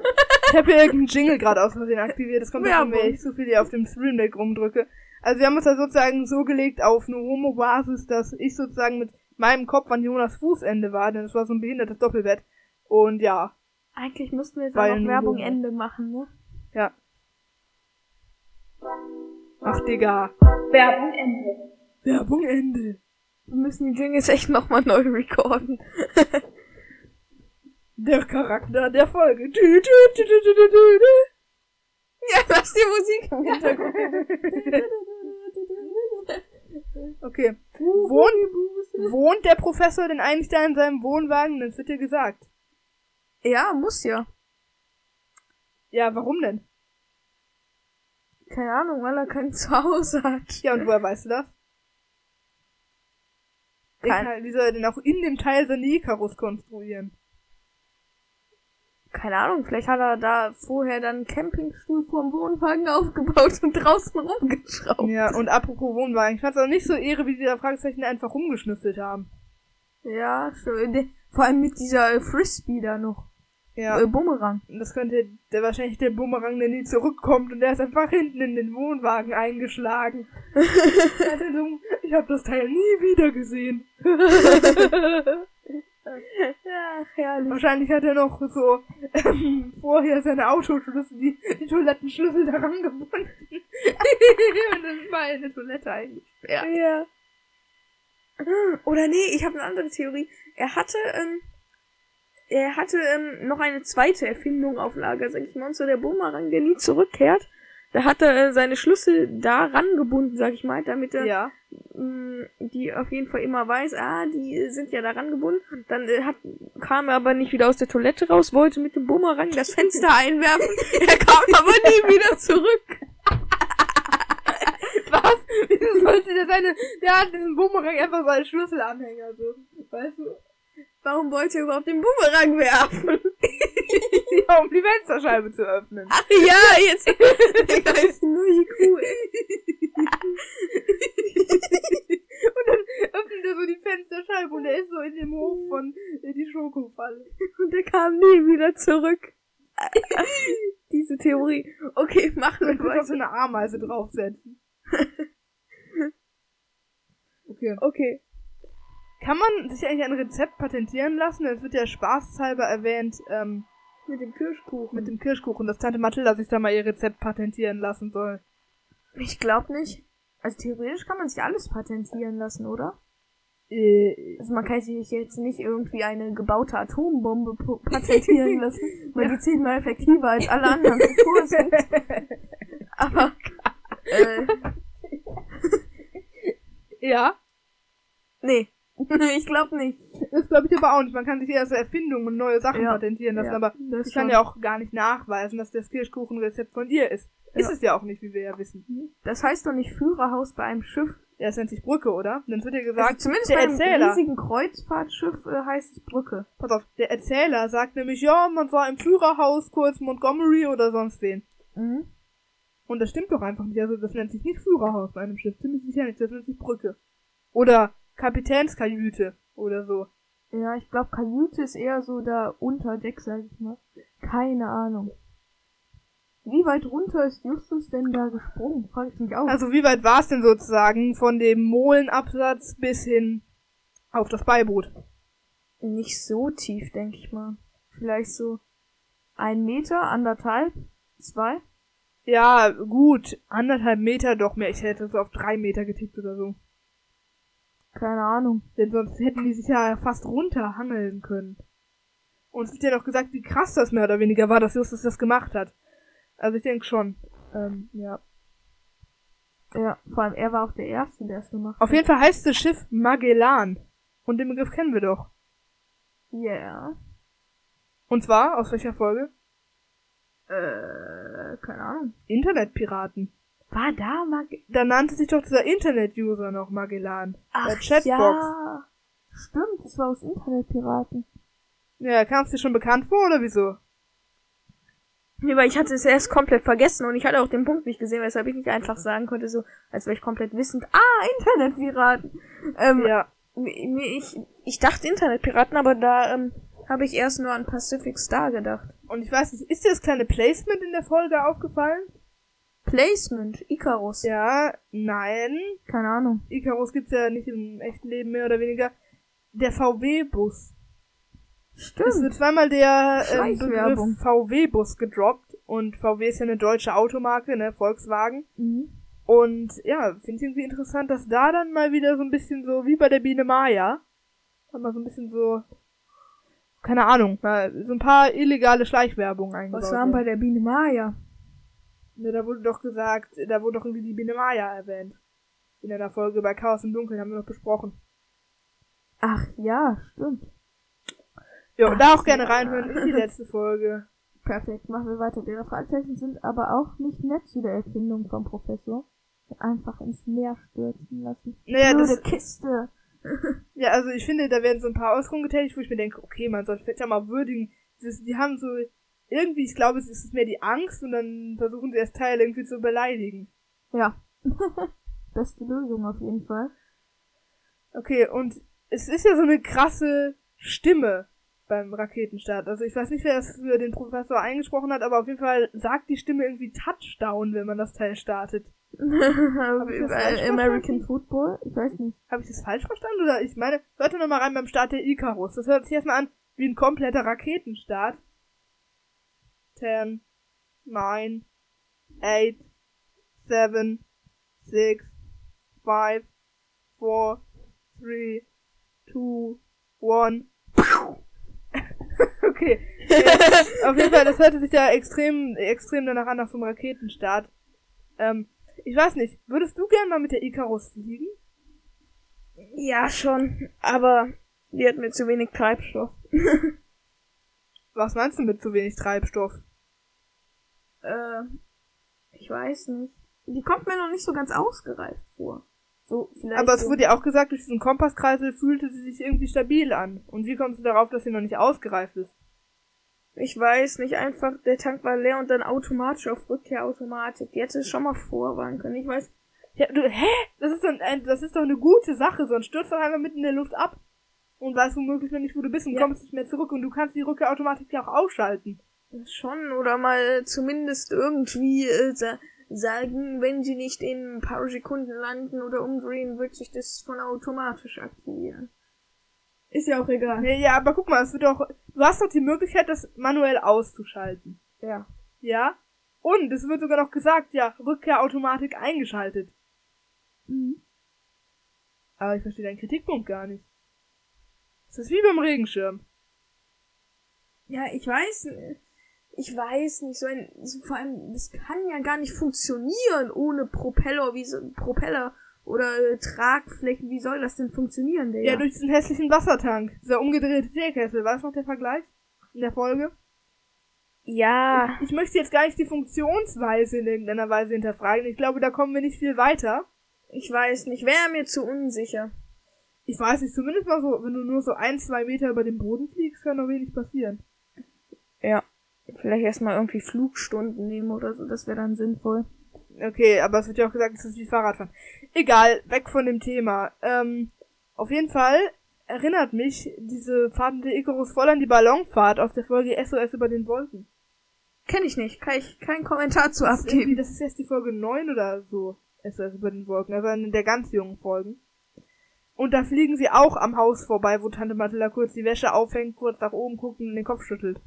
Ich habe hier irgendeinen Jingle gerade aus Versehen aktiviert. Das kommt davon, wenn ich so viel hier auf dem Stream Deck rumdrücke. Also wir haben uns da sozusagen so gelegt auf eine Homo-Basis, dass ich sozusagen mit meinem Kopf an Jonas Fußende war, denn es war so ein behindertes Doppelbett. Und ja, Eigentlich müssten wir jetzt Weil auch noch Werbung Logo. Ende machen, ne? ja. Ach, Digga. Werbung Ende. Werbung Ende. Wir müssen die Jingles echt nochmal neu recorden. Der Charakter der Folge. Ja, lass die Musik im Hintergrund. Okay. Wohnt, wohnt der Professor denn eigentlich da in seinem Wohnwagen? Das wird dir gesagt. Ja, muss ja. Ja, warum denn? Keine Ahnung, weil er kein Zuhause hat. Ja, und woher weißt du das? Kein- wie soll er denn auch in dem Teil seine Icarus konstruieren? Keine Ahnung, vielleicht hat er da vorher dann einen Campingstuhl vorm Wohnwagen aufgebaut und draußen rumgeschraubt. Ja, und apropos Wohnwagen, ich fand's auch nicht so ehre, wie die da Fragezeichen einfach rumgeschnüffelt haben. Ja, schön. Vor allem mit dieser Frisbee da noch. Ja, Äh, Bumerang. das könnte der wahrscheinlich der Bumerang, der nie zurückkommt und der ist einfach hinten in den Wohnwagen eingeschlagen. Er hatte so- ich habe das Teil nie wieder gesehen. Ja, herrlich. Wahrscheinlich hat er noch so ähm, vorher seine Autoschlüssel, die, die Toilettenschlüssel daran gebunden. und dann war in der Toilette eingesperrt. Ja. Oder nee, ich habe eine andere Theorie. Er hatte, ähm, er hatte ähm, noch eine zweite Erfindung auf Lager, sag ich mal, und so der Bumerang, der nie zurückkehrt. Da hat er äh, seine Schlüssel da rangebunden, sag ich mal, damit er Ja. mh, die auf jeden Fall immer weiß, ah, die sind ja daran gebunden. Dann äh, hat, kam er aber nicht wieder aus der Toilette raus, wollte mit dem Bumerang das Fenster einwerfen. Er kam aber nie wieder zurück. Was? Wieso sollte der seine, der hat diesen Bumerang einfach so als Schlüsselanhänger, so. Weißt du? Warum wollte er überhaupt den Bumerang werfen? Ja, um die Fensterscheibe zu öffnen. Ach ja, jetzt. Digga, ist nur IQ, und dann öffnet er so die Fensterscheibe und er ist so in dem Hof von äh, die Schokofalle. Und er kam nie wieder zurück. Diese Theorie. Okay, machen wir dann auf so eine Ameise draufsetzen. Okay. Okay. Kann man sich eigentlich ein Rezept patentieren lassen? Es wird ja spaßhalber erwähnt, ähm, Mit dem Kirschkuchen. mit dem Kirschkuchen, dass Tante Mathilda sich da mal ihr Rezept patentieren lassen soll. Ich glaube nicht. Also theoretisch kann man sich alles patentieren lassen, oder? Äh, Also man kann sich jetzt nicht irgendwie eine gebaute Atombombe patentieren lassen, weil die zehnmal effektiver als alle anderen zuvor sind. Aber äh, ja, nee, ich glaube nicht. das glaube ich aber auch nicht. Man kann sich eher so Erfindungen und neue Sachen Ja. patentieren lassen, Ja, aber das ich kann ja auch gar nicht nachweisen, dass das Kirschkuchenrezept von ihr ist. Ist Ja. es ja auch nicht, wie wir ja wissen. Das heißt doch nicht Führerhaus bei einem Schiff. Ja, es nennt sich Brücke, oder? Dann wird ja Also gesagt, zumindest der bei einem Erzähler. riesigen Kreuzfahrtschiff äh, heißt es Brücke. Pass auf, der Erzähler sagt nämlich, ja, man war im Führerhaus kurz Montgomery oder sonst wen. Mhm. Und das stimmt doch einfach nicht. Also das nennt sich nicht Führerhaus bei einem Schiff. Ziemlich sicher nicht. Das nennt sich Brücke. Oder Kapitänskajüte oder so. Ja, ich glaube, Kajüte ist eher so da unter Deck, sag ich mal. Keine Ahnung. Wie weit runter ist Justus denn da gesprungen? Frag ich mich auch. Also wie weit war es denn sozusagen von dem Molenabsatz bis hin auf das Beiboot? Nicht so tief, denke ich mal. Vielleicht so ein Meter, anderthalb, zwei. Ja, gut. Anderthalb Meter doch mehr. Ich hätte so auf drei Meter getippt oder so. Keine Ahnung. Denn sonst hätten die sich ja fast runterhangeln können. Und es wird ja noch gesagt, wie krass das mehr oder weniger war, dass Justus das gemacht hat. Also ich denke schon. Ähm, ja. Ja, vor allem er war auch der Erste, der es gemacht Auf jeden Fall heißt das Schiff Magellan. Und den Begriff kennen wir doch. Ja. Und zwar, aus welcher Folge? Äh, keine Ahnung. Internetpiraten. War da Mag Da nannte sich doch dieser Internet-User noch Magellan. Ach, Der Chatbox. ja. Stimmt, das war aus Internetpiraten. Ja, kam es dir schon bekannt vor oder wieso? Nee, weil ich hatte es erst komplett vergessen und ich hatte auch den Punkt nicht gesehen, weshalb ich nicht einfach sagen konnte, so, als wäre ich komplett wissend, ah, Internetpiraten. Ähm, Ja. ich, ich dachte Internetpiraten, aber da ähm, habe ich erst nur an Pacific Star gedacht. Und ich weiß nicht, ist dir das kleine Placement in der Folge aufgefallen? Placement, Icarus. Ja, nein. Keine Ahnung. Icarus gibt's ja nicht im echten Leben mehr oder weniger. Der VW-Bus. Es Stimmt. wird zweimal der ähm, Begriff. VW-Bus gedroppt. Und VW ist ja eine deutsche Automarke, ne, Volkswagen. Mhm. Und ja, finde ich irgendwie interessant, dass da dann mal wieder so ein bisschen so, wie bei der Biene Maya, man so ein bisschen so, keine Ahnung, mal so ein paar illegale Schleichwerbung eingebaut. Was waren bei der Biene Maya? Ne, da wurde doch gesagt, da wurde doch irgendwie die Biene Maya erwähnt. In einer Folge bei Chaos im Dunkeln haben wir noch besprochen. Ach ja, stimmt. Ja, und Ach, da auch gerne reinhören in die letzte Folge. Perfekt, machen wir weiter. Ihre Fragezeichen sind aber auch nicht nett zu der Erfindung vom Professor. Einfach ins Meer stürzen lassen. Naja, Blöde das, Kiste. ja, also ich finde, da werden so ein paar Äußerungen getätigt, wo ich mir denke, okay, man sollte vielleicht ja mal würdigen. Das, die haben so, irgendwie, ich glaube, es ist mehr die Angst und dann versuchen sie das Teil irgendwie zu beleidigen. Ja. Beste Lösung auf jeden Fall. Okay, und es ist ja so eine krasse Stimme beim Raketenstart. Also ich weiß nicht, wer das für den Professor eingesprochen hat, aber auf jeden Fall sagt die Stimme irgendwie Touchdown, wenn man das Teil startet. American? Football? Ich weiß nicht. Habe ich das falsch verstanden? Oder ich meine, hört noch mal rein beim Start der Icarus. Das hört sich erstmal an wie ein kompletter Raketenstart. 10, 9, 8, 7, 6, 5, 4, 3, 2, 1. Okay. Ja, auf jeden Fall, das hörte sich ja extrem, extrem danach an nach so einem Raketenstart. Ähm, ich weiß nicht, würdest du gern mal mit der Icarus fliegen? Ja, schon. Aber die hat mir zu wenig Treibstoff. Was meinst du mit zu wenig Treibstoff? Äh, ich weiß nicht. Die kommt mir noch nicht so ganz ausgereift vor. So, vielleicht. Aber es wurde ja auch gesagt, durch diesen Kompasskreisel fühlte sie sich irgendwie stabil an. Und wie kommst du darauf, dass sie noch nicht ausgereift ist? Ich weiß nicht, einfach der Tank war leer und dann automatisch auf Rückkehrautomatik. Die hätte es schon mal vorwarnen können. Ich weiß. Ja, du, hä? Das ist, doch ein, das ist doch eine gute Sache, sonst stürzt doch einfach mitten in der Luft ab. Und weißt womöglich noch nicht, wo du bist und Ja. kommst nicht mehr zurück und du kannst die Rückkehrautomatik ja auch ausschalten. Schon, oder mal zumindest irgendwie äh, sa sagen, wenn sie nicht in ein paar Sekunden landen oder umdrehen, wird sich das von automatisch aktivieren. Ist ja auch egal. Ja, ja, aber guck mal, es wird doch, du hast doch die Möglichkeit, das manuell auszuschalten. Ja. Ja? Und es wird sogar noch gesagt, ja, Rückkehrautomatik eingeschaltet. Mhm. Aber ich verstehe deinen Kritikpunkt gar nicht. Das ist wie beim Regenschirm. Ja, ich weiß, ich weiß nicht, so ein, so vor allem, das kann ja gar nicht funktionieren ohne Propeller, wie so, Propeller oder äh, Tragflächen, wie soll das denn funktionieren, der? Ja, durch diesen hässlichen Wassertank. Dieser umgedrehte Teekessel. War das noch der Vergleich? In der Folge? Ja. Ich möchte jetzt gar nicht die Funktionsweise in irgendeiner Weise hinterfragen. Ich glaube, da kommen wir nicht viel weiter. Ich weiß nicht, wäre mir zu unsicher. Ich weiß nicht, zumindest mal so, wenn du nur so ein, zwei Meter über dem Boden fliegst, kann noch wenig passieren. Ja. Vielleicht erstmal irgendwie Flugstunden nehmen oder so, das wäre dann sinnvoll. Okay, aber es wird ja auch gesagt, es ist wie Fahrradfahren. Egal, weg von dem Thema. Ähm, auf jeden Fall erinnert mich diese Fahrt mit der Icarus voll an die Ballonfahrt aus der Folge SOS über den Wolken. Kenn ich nicht, kann ich keinen Kommentar zu Das abgeben. das ist erst die Folge 9 oder so. SOS über den Wolken, also eine der ganz jungen Folgen. Und da fliegen sie auch am Haus vorbei, wo Tante Mathilda kurz die Wäsche aufhängt, kurz nach oben guckt und den Kopf schüttelt.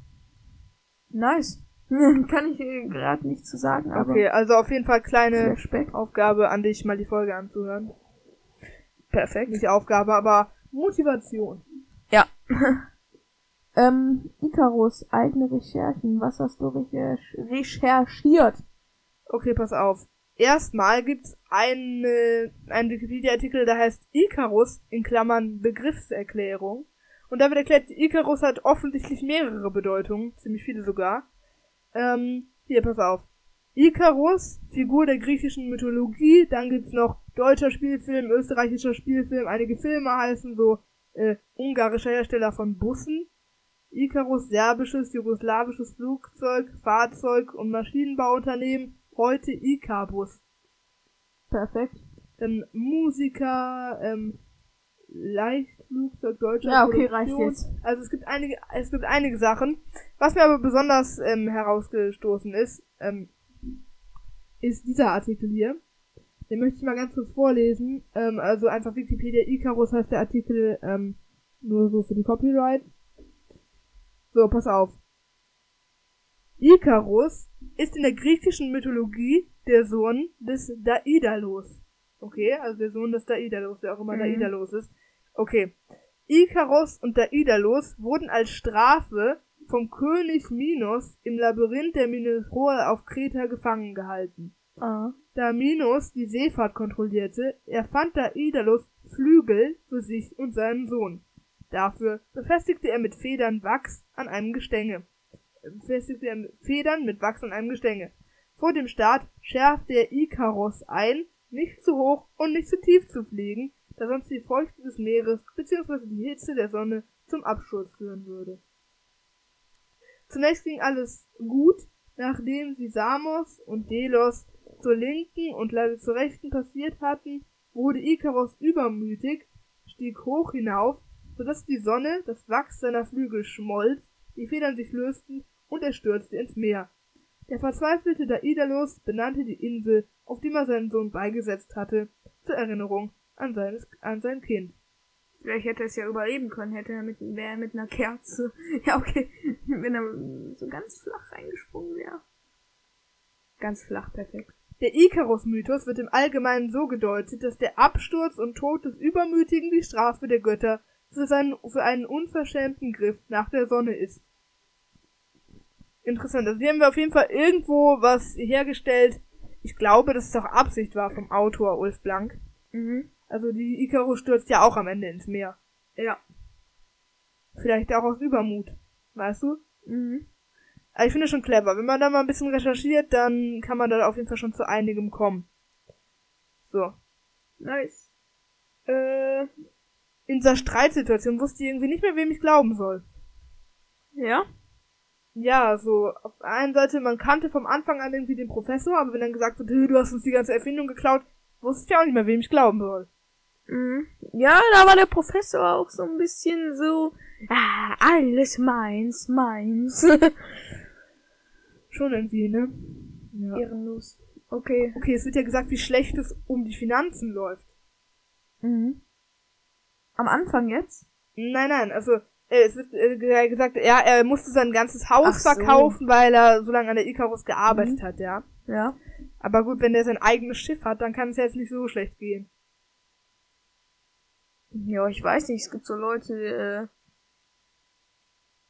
Nice. kann ich gerade nicht zu sagen, aber Okay, also auf jeden Fall kleine. Aufgabe an dich, mal die Folge anzuhören. Perfekt. Nicht Aufgabe, aber Motivation. Ja. ähm, Icarus, eigene Recherchen. Was hast du recherch recherchiert? Okay, pass auf. Erstmal gibt's eine, einen Wikipedia-Artikel, der heißt Icarus, in Klammern Begriffserklärung. Und da wird erklärt, Icarus hat offensichtlich mehrere Bedeutungen, ziemlich viele sogar. Ähm, hier, pass auf. Icarus, Figur der griechischen Mythologie, dann gibt's noch deutscher Spielfilm, österreichischer Spielfilm, einige Filme heißen so, äh, ungarischer Hersteller von Bussen. Icarus, serbisches, jugoslawisches Flugzeug, Fahrzeug und Maschinenbauunternehmen, heute Icarbus. Perfekt. Dann Musiker, ähm, Leichtflugzeug deutscher Ja, okay, reicht Produktion. jetzt. Also es gibt einige, es gibt einige Sachen. Was mir aber besonders ähm, herausgestoßen ist, ähm, ist dieser Artikel hier. Den möchte ich mal ganz kurz vorlesen. Ähm, also einfach Wikipedia Icarus heißt der Artikel, ähm, nur so für die Copyright. So, pass auf. Icarus ist in der griechischen Mythologie der Sohn des Daidalos. Okay, also der Sohn des Daidalos, der auch immer Mhm. Daidalos ist. Okay. Icarus und Daidalos wurden als Strafe vom König Minos im Labyrinth der Mineroe auf Kreta gefangen gehalten. Ah. Da Minos die Seefahrt kontrollierte, erfand Daidalos Flügel für sich und seinen Sohn. Dafür befestigte er mit Federn Wachs an einem Gestänge. Befestigte er mit Federn mit Wachs an einem Gestänge. Vor dem Start schärfte er Ikaros ein, nicht zu hoch und nicht zu tief zu fliegen, da sonst die Feuchte des Meeres bzw. die Hitze der Sonne zum Absturz führen würde. Zunächst ging alles gut, nachdem sie Samos und Delos zur linken und leider zur rechten passiert hatten, wurde Ikaros übermütig, stieg hoch hinauf, sodass die Sonne das Wachs seiner Flügel schmolz, die Federn sich lösten und er stürzte ins Meer. Der verzweifelte Daidalos benannte die Insel, auf die er seinen Sohn beigesetzt hatte, zur Erinnerung an, seines, an sein Kind. Vielleicht hätte er es ja überleben können, hätte er mit, wäre mit einer Kerze. Ja, okay. Wenn er so ganz flach reingesprungen wäre. Ganz flach, perfekt. Der Ikarus-Mythos wird im Allgemeinen so gedeutet, dass der Absturz und Tod des Übermütigen die Strafe der Götter für, seinen, für einen unverschämten Griff nach der Sonne ist. Interessant. Also hier haben wir auf jeden Fall irgendwo was hergestellt. Ich glaube, dass es auch Absicht war vom Autor Ulf Blank. Mhm. Also die Icarus stürzt ja auch am Ende ins Meer. Ja. Vielleicht auch aus Übermut. Weißt du? Mhm. Aber ich finde schon clever. Wenn man da mal ein bisschen recherchiert, dann kann man da auf jeden Fall schon zu einigem kommen. So. Nice. Äh, In dieser Streitsituation wusste ich irgendwie nicht mehr, wem ich glauben soll. ja. Ja, so, auf der einen Seite, man kannte vom Anfang an irgendwie den Professor, aber wenn dann gesagt wird, "Hey, du hast uns die ganze Erfindung geklaut, wusste ich auch nicht mehr, wem ich glauben soll. Mhm. Ja, da war der Professor auch so ein bisschen so, ah, alles meins, meins. Schon irgendwie, ne? Ja. Ehrenlos. Okay. Okay, es wird ja gesagt, wie schlecht es um die Finanzen läuft. Mhm. Am Anfang jetzt? Nein, nein, also es wird äh, gesagt, ja, er musste sein ganzes Haus so. verkaufen, weil er so lange an der Icarus gearbeitet Mhm. hat, ja. Ja. Aber gut, wenn der sein eigenes Schiff hat, dann kann es ja jetzt nicht so schlecht gehen. Ja, ich weiß nicht, es gibt so Leute,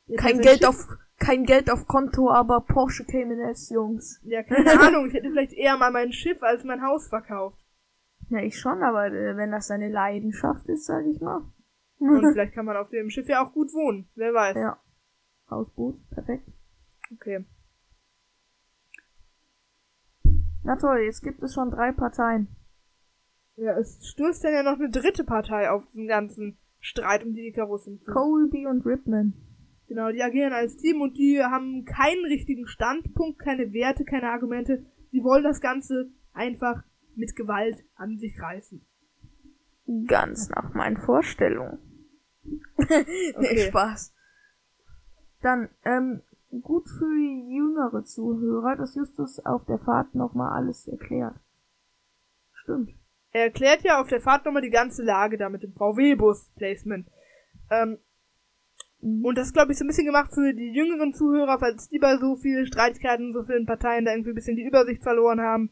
äh, kein er Geld Schiff- auf, kein Geld auf Konto, aber Porsche Cayman-S, Jungs. Ja, keine Ahnung, ich hätte vielleicht eher mal mein Schiff als mein Haus verkauft. Ja, ich schon, aber äh, wenn das seine Leidenschaft ist, sag ich mal. Und vielleicht kann man auf dem Schiff ja auch gut wohnen. Wer weiß. ja. Hausboot, perfekt. Okay. Na toll, jetzt gibt es schon drei Parteien. Ja, es stößt dann ja noch eine dritte Partei auf diesen ganzen Streit um die Icarus hinzu. Colby und Ripman. Genau, die agieren als Team und die haben keinen richtigen Standpunkt, keine Werte, keine Argumente. Sie wollen das Ganze einfach mit Gewalt an sich reißen. Ganz nach meinen Vorstellungen. nee, Okay. Spaß. Dann, ähm, gut für jüngere Zuhörer, dass Justus auf der Fahrt nochmal alles erklärt. Stimmt. Er erklärt ja auf der Fahrt nochmal die ganze Lage da mit dem VW-Bus-Placement. Ähm, Mhm. und das ist, glaube ich, so ein bisschen gemacht für die jüngeren Zuhörer, falls die bei so vielen Streitigkeiten, so vielen Parteien da irgendwie ein bisschen die Übersicht verloren haben.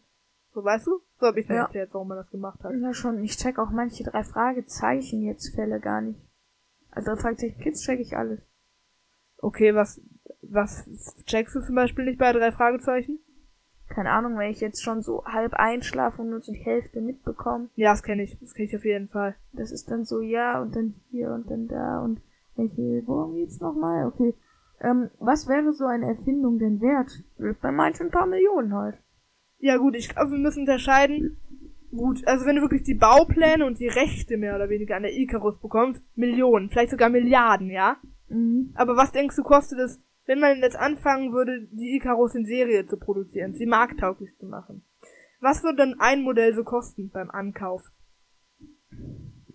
So, weißt du? So habe ich mir Ja. erklärt, warum man das gemacht hat. Ja schon, ich check auch manche drei Fragezeichen jetzt Fälle gar nicht. Also Fragezeichen Kids check ich alles. Okay, was, was checkst du zum Beispiel nicht bei drei Fragezeichen? Keine Ahnung, wenn ich jetzt schon so halb einschlafe und nur so die Hälfte mitbekomme. Ja, das kenne ich. Das kenne ich auf jeden Fall. Das ist dann so, ja, und dann hier und dann da und welche, worum geht's nochmal? Okay. Ähm, was wäre so eine Erfindung denn wert? Bei manchen ein paar Millionen halt. Ja gut, ich glaube, wir müssen unterscheiden. Gut, also wenn du wirklich die Baupläne und die Rechte mehr oder weniger an der Icarus bekommst, Millionen, vielleicht sogar Milliarden, ja? Mhm. Aber was denkst du, kostet es, wenn man jetzt anfangen würde, die Icarus in Serie zu produzieren, sie markttauglich zu machen? Was würde dann ein Modell so kosten beim Ankauf?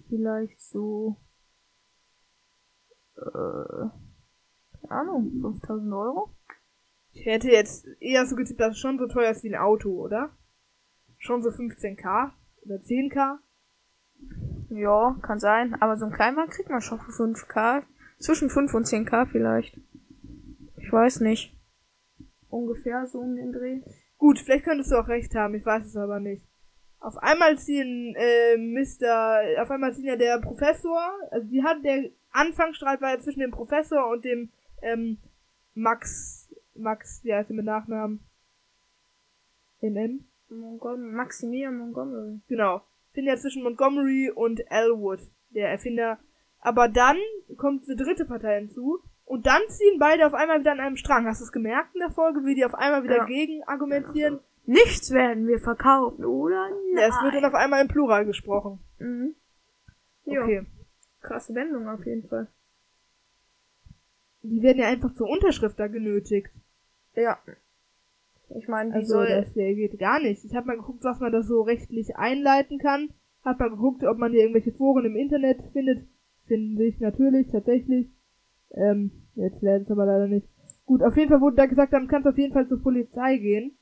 Vielleicht so, äh, keine Ahnung, 5000 Euro? Ich hätte jetzt eher so getippt, dass es schon so teuer ist wie ein Auto, oder? Schon so 15k oder 10k? Ja, kann sein. Aber so ein Kleinwagen kriegt man schon für 5k. Zwischen 5 und 10k vielleicht. Ich weiß nicht. Ungefähr so um den Dreh. Gut, vielleicht könntest du auch recht haben, ich weiß es aber nicht. Auf einmal ziehen, äh, Mr., auf einmal ziehen ja der Professor, also die hat, der Anfangsstreit war ja zwischen dem Professor und dem, ähm, Max, Max, wie heißt er mit Nachnamen? MM? Montgomery, Maximilian Montgomery. Genau. Finden ja zwischen Montgomery und Elwood, der Erfinder. Aber dann kommt eine dritte Partei hinzu. Und dann ziehen beide auf einmal wieder an einem Strang. Hast du es gemerkt in der Folge, wie die auf einmal wieder Ja. gegen argumentieren? Nichts werden wir verkaufen, oder? Ja, es wird dann auf einmal im Plural gesprochen. Mhm. Ja. Okay. Krasse Wendung auf jeden Fall. Die werden ja einfach zur Unterschrift da genötigt. Ja. Ich meine, wie Also soll... das äh, geht gar nicht. Ich habe mal geguckt, was man da so rechtlich einleiten kann. Hab mal geguckt, ob man hier irgendwelche Foren im Internet findet. Finden sich natürlich, tatsächlich. Ähm, jetzt lädt es aber leider nicht. Gut, auf jeden Fall wurde da gesagt, dann kannst du auf jeden Fall zur Polizei gehen.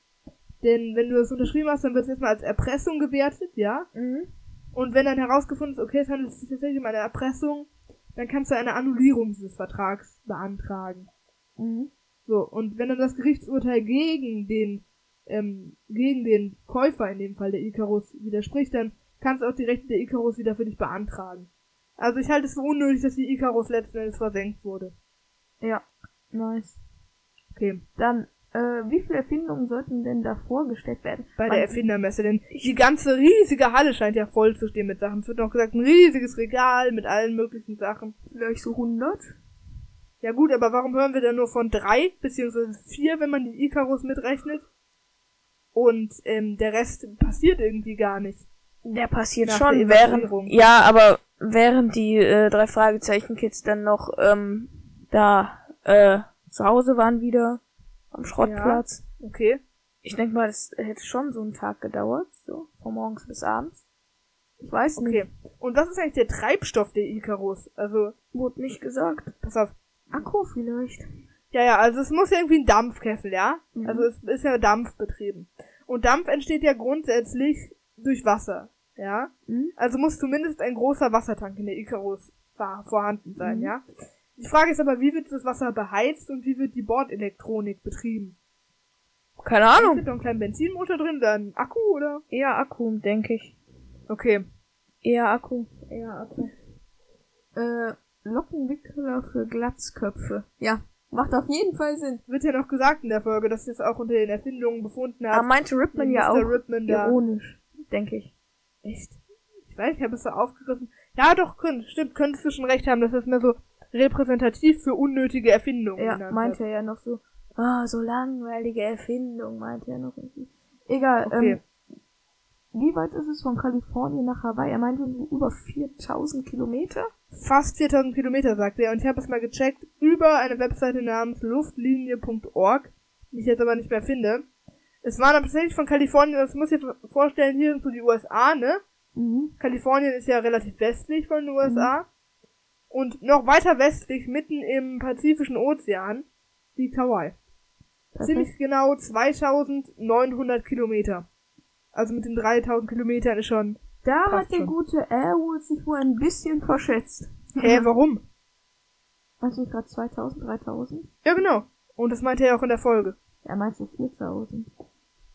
Denn wenn du das unterschrieben hast, dann wird es erstmal als Erpressung gewertet, ja? Mhm. Und wenn dann herausgefunden ist, okay, es handelt sich tatsächlich um eine Erpressung, dann kannst du eine Annullierung dieses Vertrags beantragen. Mhm. So, und wenn dann das Gerichtsurteil gegen den, ähm, gegen den Käufer in dem Fall der Icarus widerspricht, dann kannst du auch die Rechte der Icarus wieder für dich beantragen. Also ich halte es für unnötig, dass die Icarus letzten Endes versenkt wurde. Ja. Nice. Okay. Dann, äh, wie viele Erfindungen sollten denn da vorgestellt werden? Bei Man- der Erfindermesse, denn die ganze riesige Halle scheint ja voll zu stehen mit Sachen. Es wird noch gesagt, ein riesiges Regal mit allen möglichen Sachen. Vielleicht so 100? Ja gut, aber warum hören wir denn nur von drei, beziehungsweise vier, wenn man die Icarus mitrechnet? Und ähm, der Rest passiert irgendwie gar nicht. Der passiert Nach schon, der während, ja, aber während die äh, drei Fragezeichen-Kids dann noch ähm, da äh, zu Hause waren wieder am Schrottplatz. Okay. Ich denke mal, das hätte schon so einen Tag gedauert, so von morgens bis abends. Ich weiß nicht, Okay. Und was ist eigentlich der Treibstoff der Icarus? Also, wurde nicht gesagt. pass auf. Akku vielleicht. Ja, ja, also es muss ja irgendwie ein Dampfkessel, ja? Mhm. Also es ist ja Dampf betrieben. Und Dampf entsteht ja grundsätzlich durch Wasser, ja? Mhm. Also muss zumindest ein großer Wassertank in der Icarus vor- vorhanden sein, Mhm. ja. Die Frage ist aber, wie wird das Wasser beheizt und wie wird die Bordelektronik betrieben? Keine Ist Ahnung. da noch ein kleiner Benzinmotor drin, dann Akku oder? Eher Akku, denke ich. Okay. Eher Akku. Eher Akku. Äh, Lockenwickler für Glatzköpfe. Ja, macht auf jeden Fall Sinn. Wird ja noch gesagt in der Folge, dass es auch unter den Erfindungen befunden Aber hat. meinte Ripman ja auch Ripman da. ironisch, denke ich. Echt? Ich weiß, ich habe es so aufgegriffen. Ja, doch, könnt, stimmt, könntest du schon recht haben, dass es mehr so repräsentativ für unnötige Erfindungen Ja, meinte hat. er ja noch so, ah, so langweilige Erfindung, meinte er noch irgendwie. Egal, Okay. ähm, wie weit ist es von Kalifornien nach Hawaii? Er meinte so über 4000 Kilometer. Fast 4000 Kilometer, sagte er. Und ich habe es mal gecheckt über eine Webseite namens luftlinie.org, die ich jetzt aber nicht mehr finde. Es waren aber tatsächlich von Kalifornien, das muss ich vorstellen, hier sind so die USA, ne? Mhm. Kalifornien ist ja relativ westlich von den USA. Und noch weiter westlich, mitten im Pazifischen Ozean, liegt Hawaii. Ziemlich genau 2900 Kilometer. Also mit den 3000 Kilometern ist schon. Da hat der schon. gute Airwood sich wohl ein bisschen verschätzt. Hä, warum? Weißt du gerade 2000, 3000? Ja, genau. Und das meinte er auch in der Folge. Er meinte 4000.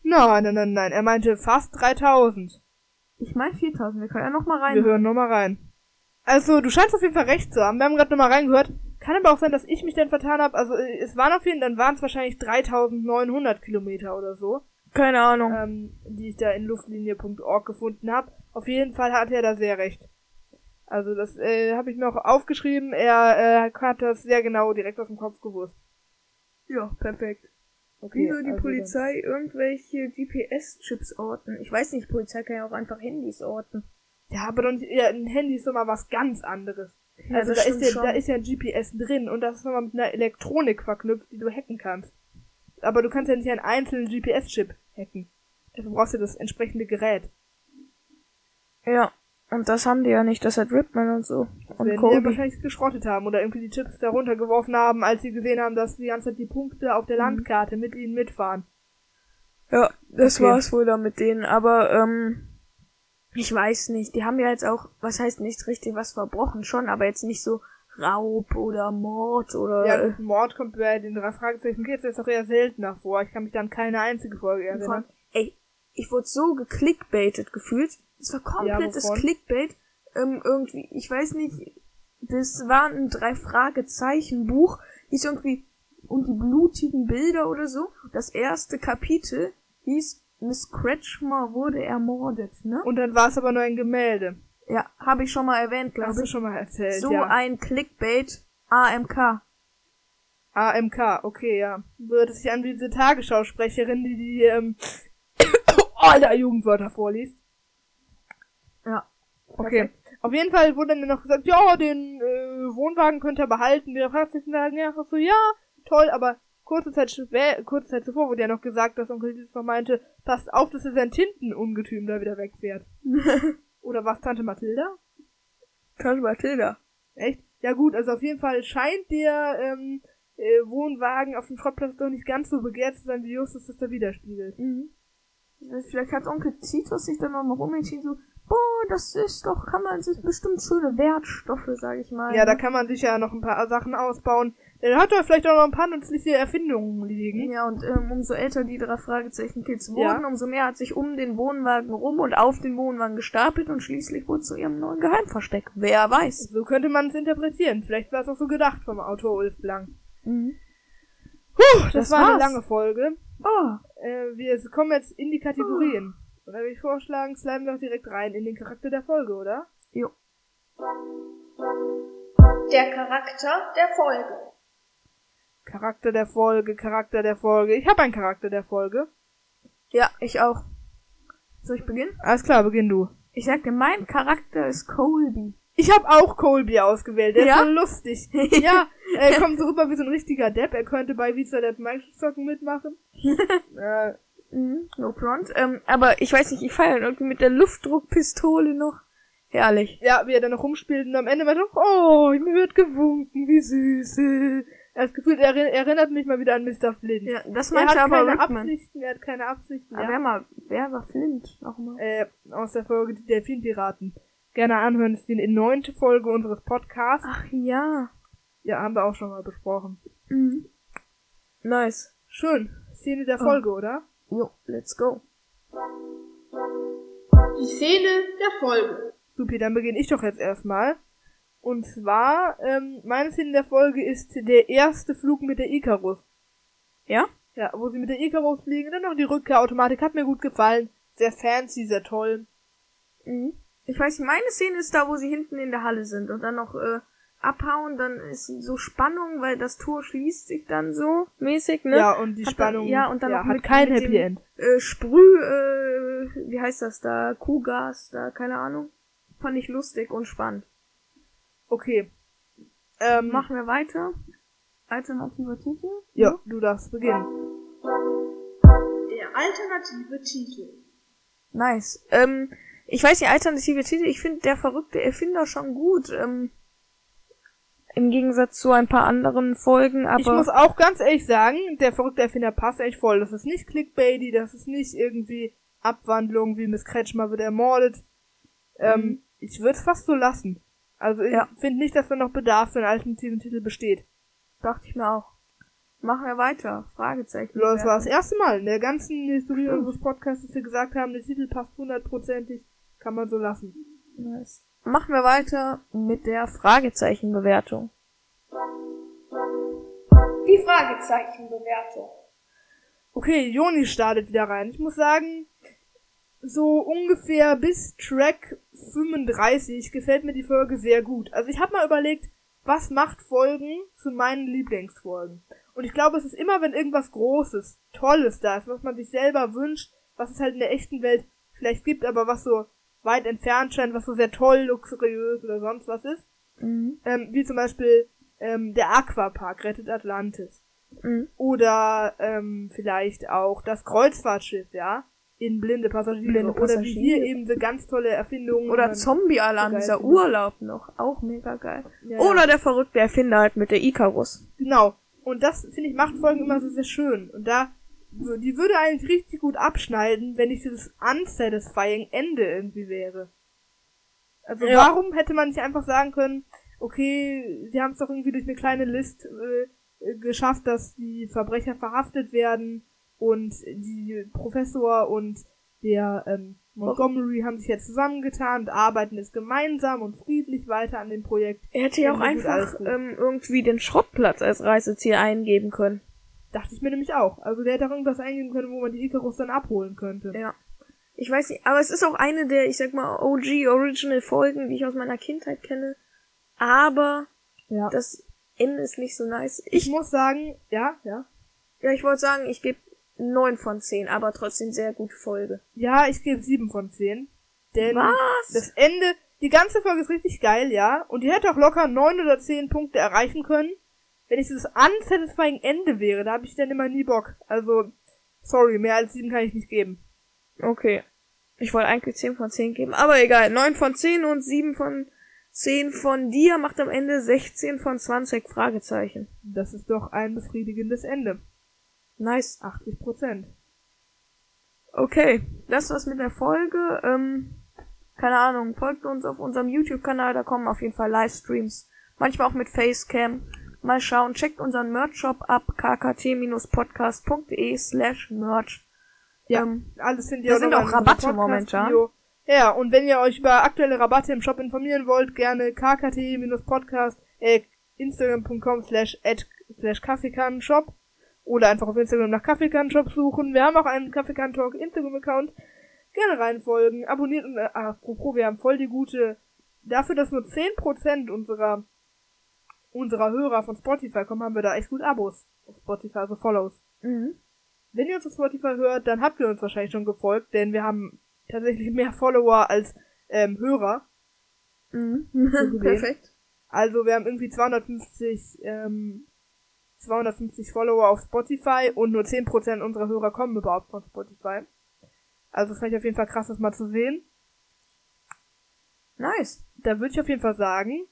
Nein, nein, nein, nein. Er meinte fast 3000. Ich meine 4000, wir können ja noch mal rein. Wir hören nochmal rein. Also, du scheinst auf jeden Fall recht zu haben. Wir haben gerade nochmal reingehört. Kann aber auch sein, dass ich mich dann vertan habe. Also, äh, es waren auf jeden Fall, dann waren es wahrscheinlich 3900 Kilometer oder so, Keine Ahnung. ähm, die ich da in luftlinie.org gefunden habe. Auf jeden Fall hat er da sehr recht. Also, das äh, habe ich mir auch aufgeschrieben. Er äh, hat das sehr genau direkt aus dem Kopf gewusst. Ja, perfekt. Okay, Wieso die also Polizei irgendwelche GPS-Chips orten? Ich weiß nicht, Polizei kann ja auch einfach Handys orten. Dann, ja, aber nicht, ja, ein Handy ist doch mal was ganz anderes. Ja, Also da ist, ja, schon. da ist ja ein GPS drin und das ist nochmal mit einer Elektronik verknüpft, die du hacken kannst. Aber du kannst ja nicht einen einzelnen GPS-Chip hacken. Dafür brauchst du das entsprechende Gerät. Ja, und das haben die ja nicht, das hat Ripman und so. Und Werden die ja wahrscheinlich geschrottet haben oder irgendwie die Chips da runtergeworfen haben, als sie gesehen haben, dass die ganze Zeit die Punkte auf der Mhm. Landkarte mit ihnen mitfahren. Ja, das Okay. war's wohl da mit denen, aber ähm, ich weiß nicht. Die haben ja jetzt auch, was heißt nicht richtig was verbrochen, schon, aber jetzt nicht so Raub oder Mord oder Ja, Mord kommt bei den drei Fragezeichen Kids jetzt auch eher seltener vor. Ich kann mich da an keine einzige Folge erinnern. ey, ich wurde so geklickbaitet gefühlt. Es war komplettes wovon? Clickbait. Ähm, irgendwie, ich weiß nicht, das war ein drei Fragezeichen Buch, hieß irgendwie und die blutigen Bilder oder so. Das erste Kapitel hieß Miss Kretschmer wurde ermordet, ne? Und dann war es aber nur ein Gemälde. Ja, habe ich schon mal erwähnt, Hast glaube du ich. schon mal erzählt, So ja. ein Clickbait AMK. AMK, okay, ja. Würde sich an wie diese Tagesschausprecherin, die die, ähm, aller Jugendwörter vorliest. Ja. Okay. Auf jeden Fall wurde dann noch gesagt, ja, den äh, Wohnwagen könnt ihr behalten. Wir Praxis sagen, ja, so, ja, toll, aber kurze Zeit, spä- kurze Zeit zuvor wurde ja noch gesagt, dass Onkel Diesmal meinte, passt auf, dass es ein Tintenungetüm da wieder wegfährt. Oder was, Tante Mathilda? Tante Mathilda. Echt? Ja gut, also auf jeden Fall scheint der ähm, äh, Wohnwagen auf dem Schrottplatz doch nicht ganz so begehrt zu sein, wie Justus das da widerspiegelt. Mhm. Vielleicht hat Onkel Titus sich dann noch mal umentschieden, so, boah, das ist doch, kann man, sind bestimmt schöne Wertstoffe, sag ich mal. Ja, da ne? kann man sich ja noch ein paar Sachen ausbauen. Der hat doch vielleicht auch noch ein paar nützliche Erfindungen liegen. Ja, und ähm, umso älter die drei Fragezeichen-Kids Ja. wurden, umso mehr hat sich um den Wohnwagen rum und auf den Wohnwagen gestapelt und schließlich wurde zu ihrem neuen Geheimversteck. Wer weiß. So könnte man es interpretieren. Vielleicht war es auch so gedacht vom Autor Ulf Blank. Mhm. Puh, das, Das war eine war's. lange Folge. Oh, Äh, wir kommen jetzt in die Kategorien. Und da würde ich vorschlagen, sliden wir doch direkt rein in den Charakter der Folge, oder? jo. Der Charakter der Folge. Charakter der Folge, Charakter der Folge. Ich habe einen Charakter der Folge. Ja, ich auch. Soll ich beginnen? Alles klar, beginn du. Ich sagte, mein Charakter ist Colby. Ich habe auch Colby ausgewählt. Der Ja? ist so lustig. ja, er kommt so rüber wie so ein richtiger Depp. Er könnte bei Visa Depp Microsoft mitmachen. äh, Mhm, no front. Ähm, aber ich weiß nicht, ich feiere irgendwie mit der Luftdruckpistole noch. Herrlich. ja, wie er dann noch rumspielt und am Ende meint er, oh, mir wird gewunken, wie süß. Er hat das Gefühl, er erinn- erinnert mich mal wieder an Mr. Flint. Ja, das er meinte hat aber keine Rickman. Absichten, er hat keine Absichten. Aber Ja. wer mal, wer war Flint nochmal? Äh, aus der Folge Die Delfinpiraten. gerne anhören. Das ist die neunte Folge unseres Podcasts. Ach ja. Ja, haben wir auch schon mal besprochen. Mhm. Nice. Schön. Szene der Oh. Folge, oder? Jo, let's go. Die Szene der Folge. Supi, dann beginne ich doch jetzt erstmal. Und zwar, ähm, meine Szene der Folge ist der erste Flug mit der Icarus. Ja? Ja, wo sie mit der Icarus fliegen, dann noch die Rückkehrautomatik, hat mir gut gefallen. Sehr fancy, sehr toll. Mhm. Ich weiß nicht, meine Szene ist da, wo sie hinten in der Halle sind und dann noch äh, abhauen, dann ist so Spannung, weil das Tor schließt sich dann so mäßig, ne? Ja, und die Hat Spannung dann- ja, und dann noch hat mit- kein mit Happy dem- End. Äh, Sprüh, äh, wie heißt das da? Kuhgas, da, keine Ahnung. Fand ich lustig und spannend. Okay. Ähm, Machen wir weiter. Alternativer Titel? Ja, du darfst beginnen. Der alternative Titel. Nice. Ähm, ich weiß nicht, alternative Titel, ich finde der verrückte Erfinder schon gut. Ähm, Im Gegensatz zu ein paar anderen Folgen, aber. ich muss auch ganz ehrlich sagen, der verrückte Erfinder passt echt voll. Das ist nicht Clickbaity, das ist nicht irgendwie Abwandlung, wie Miss Kretschmer wird ermordet. Ähm, Mhm. ich würde es fast so lassen. Also ich Ja. finde nicht, dass da noch Bedarf für einen alternativen Titel besteht. dachte ich mir auch. Machen wir weiter. Fragezeichen. Das war das erste Mal in der ganzen Historie unseres Podcasts, dass wir gesagt haben, der Titel passt hundertprozentig, kann man so lassen. Nice. Machen wir weiter mit der Fragezeichenbewertung. Die Fragezeichenbewertung. Okay, Joni startet wieder rein. Ich muss sagen, so ungefähr bis Track 35 gefällt mir die Folge sehr gut. Also ich habe mal überlegt, was macht Folgen zu meinen Lieblingsfolgen. Und ich glaube, es ist immer, wenn irgendwas Großes, Tolles da ist, was man sich selber wünscht, was es halt in der echten Welt vielleicht gibt, aber was so weit entfernt scheint, was so sehr toll, luxuriös oder sonst was ist. Mhm. Ähm, wie zum Beispiel ähm, der Aquapark rettet Atlantis. Mhm. Oder ähm, vielleicht auch das Kreuzfahrtschiff, ja, in blinde Passagiere. Blinde Oder wie Passagiere. hier eben so ganz tolle Erfindungen. Oder Zombie-Alarm, dieser. Urlaub noch. Auch mega geil. ja, Oder ja. der verrückte Erfinder halt mit der Icarus. Genau. Und das, finde ich, macht Folgen immer so sehr schön. Und da, so, die würde eigentlich richtig gut abschneiden, wenn nicht dieses unsatisfying Ende irgendwie wäre. Also Ja. warum hätte man nicht einfach sagen können, okay, sie haben es doch irgendwie durch eine kleine List äh, geschafft, dass die Verbrecher verhaftet werden und die Professor und der ähm, Montgomery haben sich jetzt zusammengetan und arbeiten jetzt gemeinsam und friedlich weiter an dem Projekt. Er hätte ja auch einfach ähm, irgendwie den Schrottplatz als Reiseziel eingeben können. Dachte ich mir nämlich auch. Also der hätte auch irgendwas eingeben können, wo man die Icarus dann abholen könnte. Ja. Ich weiß nicht, aber es ist auch eine der, ich sag mal, OG Original Folgen, die ich aus meiner Kindheit kenne. Aber Ja. das Ende ist nicht so nice. Ich Ich, muss sagen, ja, ja. ja, ich wollte sagen, ich gebe 9 von 10, aber trotzdem sehr gute Folge. Ja, ich gebe sieben von zehn. Denn Was? das Ende, die ganze Folge ist richtig geil, ja. Und die hätte auch locker neun oder zehn Punkte erreichen können. Wenn es das unsatisfying Ende wäre, da habe ich dann immer nie Bock. Also, sorry, mehr als sieben kann ich nicht geben. Okay. Ich wollte eigentlich 10 von 10 geben, aber egal. 9 von 10 und 7 von 10 von dir macht am Ende 16 von 20 Fragezeichen. Das ist doch ein befriedigendes Ende. Nice. 80 Prozent. Okay, das war's mit der Folge. Ähm, keine Ahnung, folgt uns auf unserem YouTube-Kanal, da kommen auf jeden Fall Livestreams. Manchmal auch mit Facecam. Mal schauen, checkt unseren Merch-Shop ab, kkt-podcast.de slash merch. Ja, Ähm, alles ihr da auch sind auch Rabatte Podcast-Video. Ja, und wenn ihr euch über aktuelle Rabatte im Shop informieren wollt, gerne kkt-podcast, äh, instagram.com slash slash kaffeekannenshop oder einfach auf Instagram nach Kaffeekannenshop suchen. Wir haben auch einen Kaffeekannentalk Instagram-Account. Gerne reinfolgen, abonniert und, äh, apropos, wir haben voll die gute, dafür, dass nur 10% unserer, unserer Hörer von Spotify kommen, haben wir da echt gut Abos auf Spotify, also Follows. mhm. Wenn ihr uns auf Spotify hört, dann habt ihr uns wahrscheinlich schon gefolgt, denn wir haben tatsächlich mehr Follower als ähm, Hörer. Mhm. Perfekt. Also wir haben irgendwie 250, ähm, 250 Follower auf Spotify und nur 10% unserer Hörer kommen überhaupt von Spotify. Also fand ich auf jeden Fall krass, das mal zu sehen. Nice. Da würde ich auf jeden Fall sagen,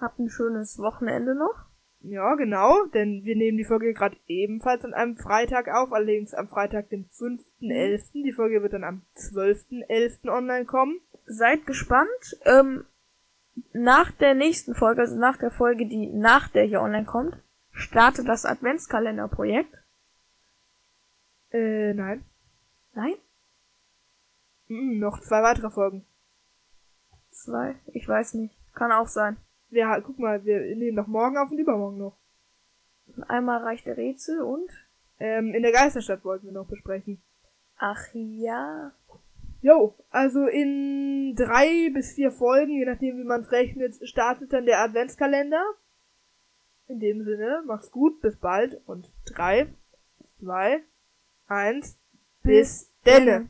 Habt ein schönes Wochenende noch. ja genau, denn wir nehmen die Folge gerade ebenfalls an einem Freitag auf, allerdings am Freitag, den 5.11. Die Folge wird dann am 12.11. online kommen. seid gespannt. Ähm, nach der nächsten Folge, also nach der Folge, die nach der hier online kommt, startet das Adventskalenderprojekt. Äh, nein. Nein? Mm, noch zwei weitere Folgen. Zwei? Ich weiß nicht. Kann auch sein. Ja, guck mal, wir nehmen noch morgen auf und übermorgen noch. Einmal reicht der Rätsel und? Ähm, in der Geisterstadt wollten wir noch besprechen. Ach ja. Jo, also in drei bis vier Folgen, je nachdem wie man es rechnet, startet dann der Adventskalender. In dem Sinne, mach's gut, bis bald und drei, zwei, eins, bis denne.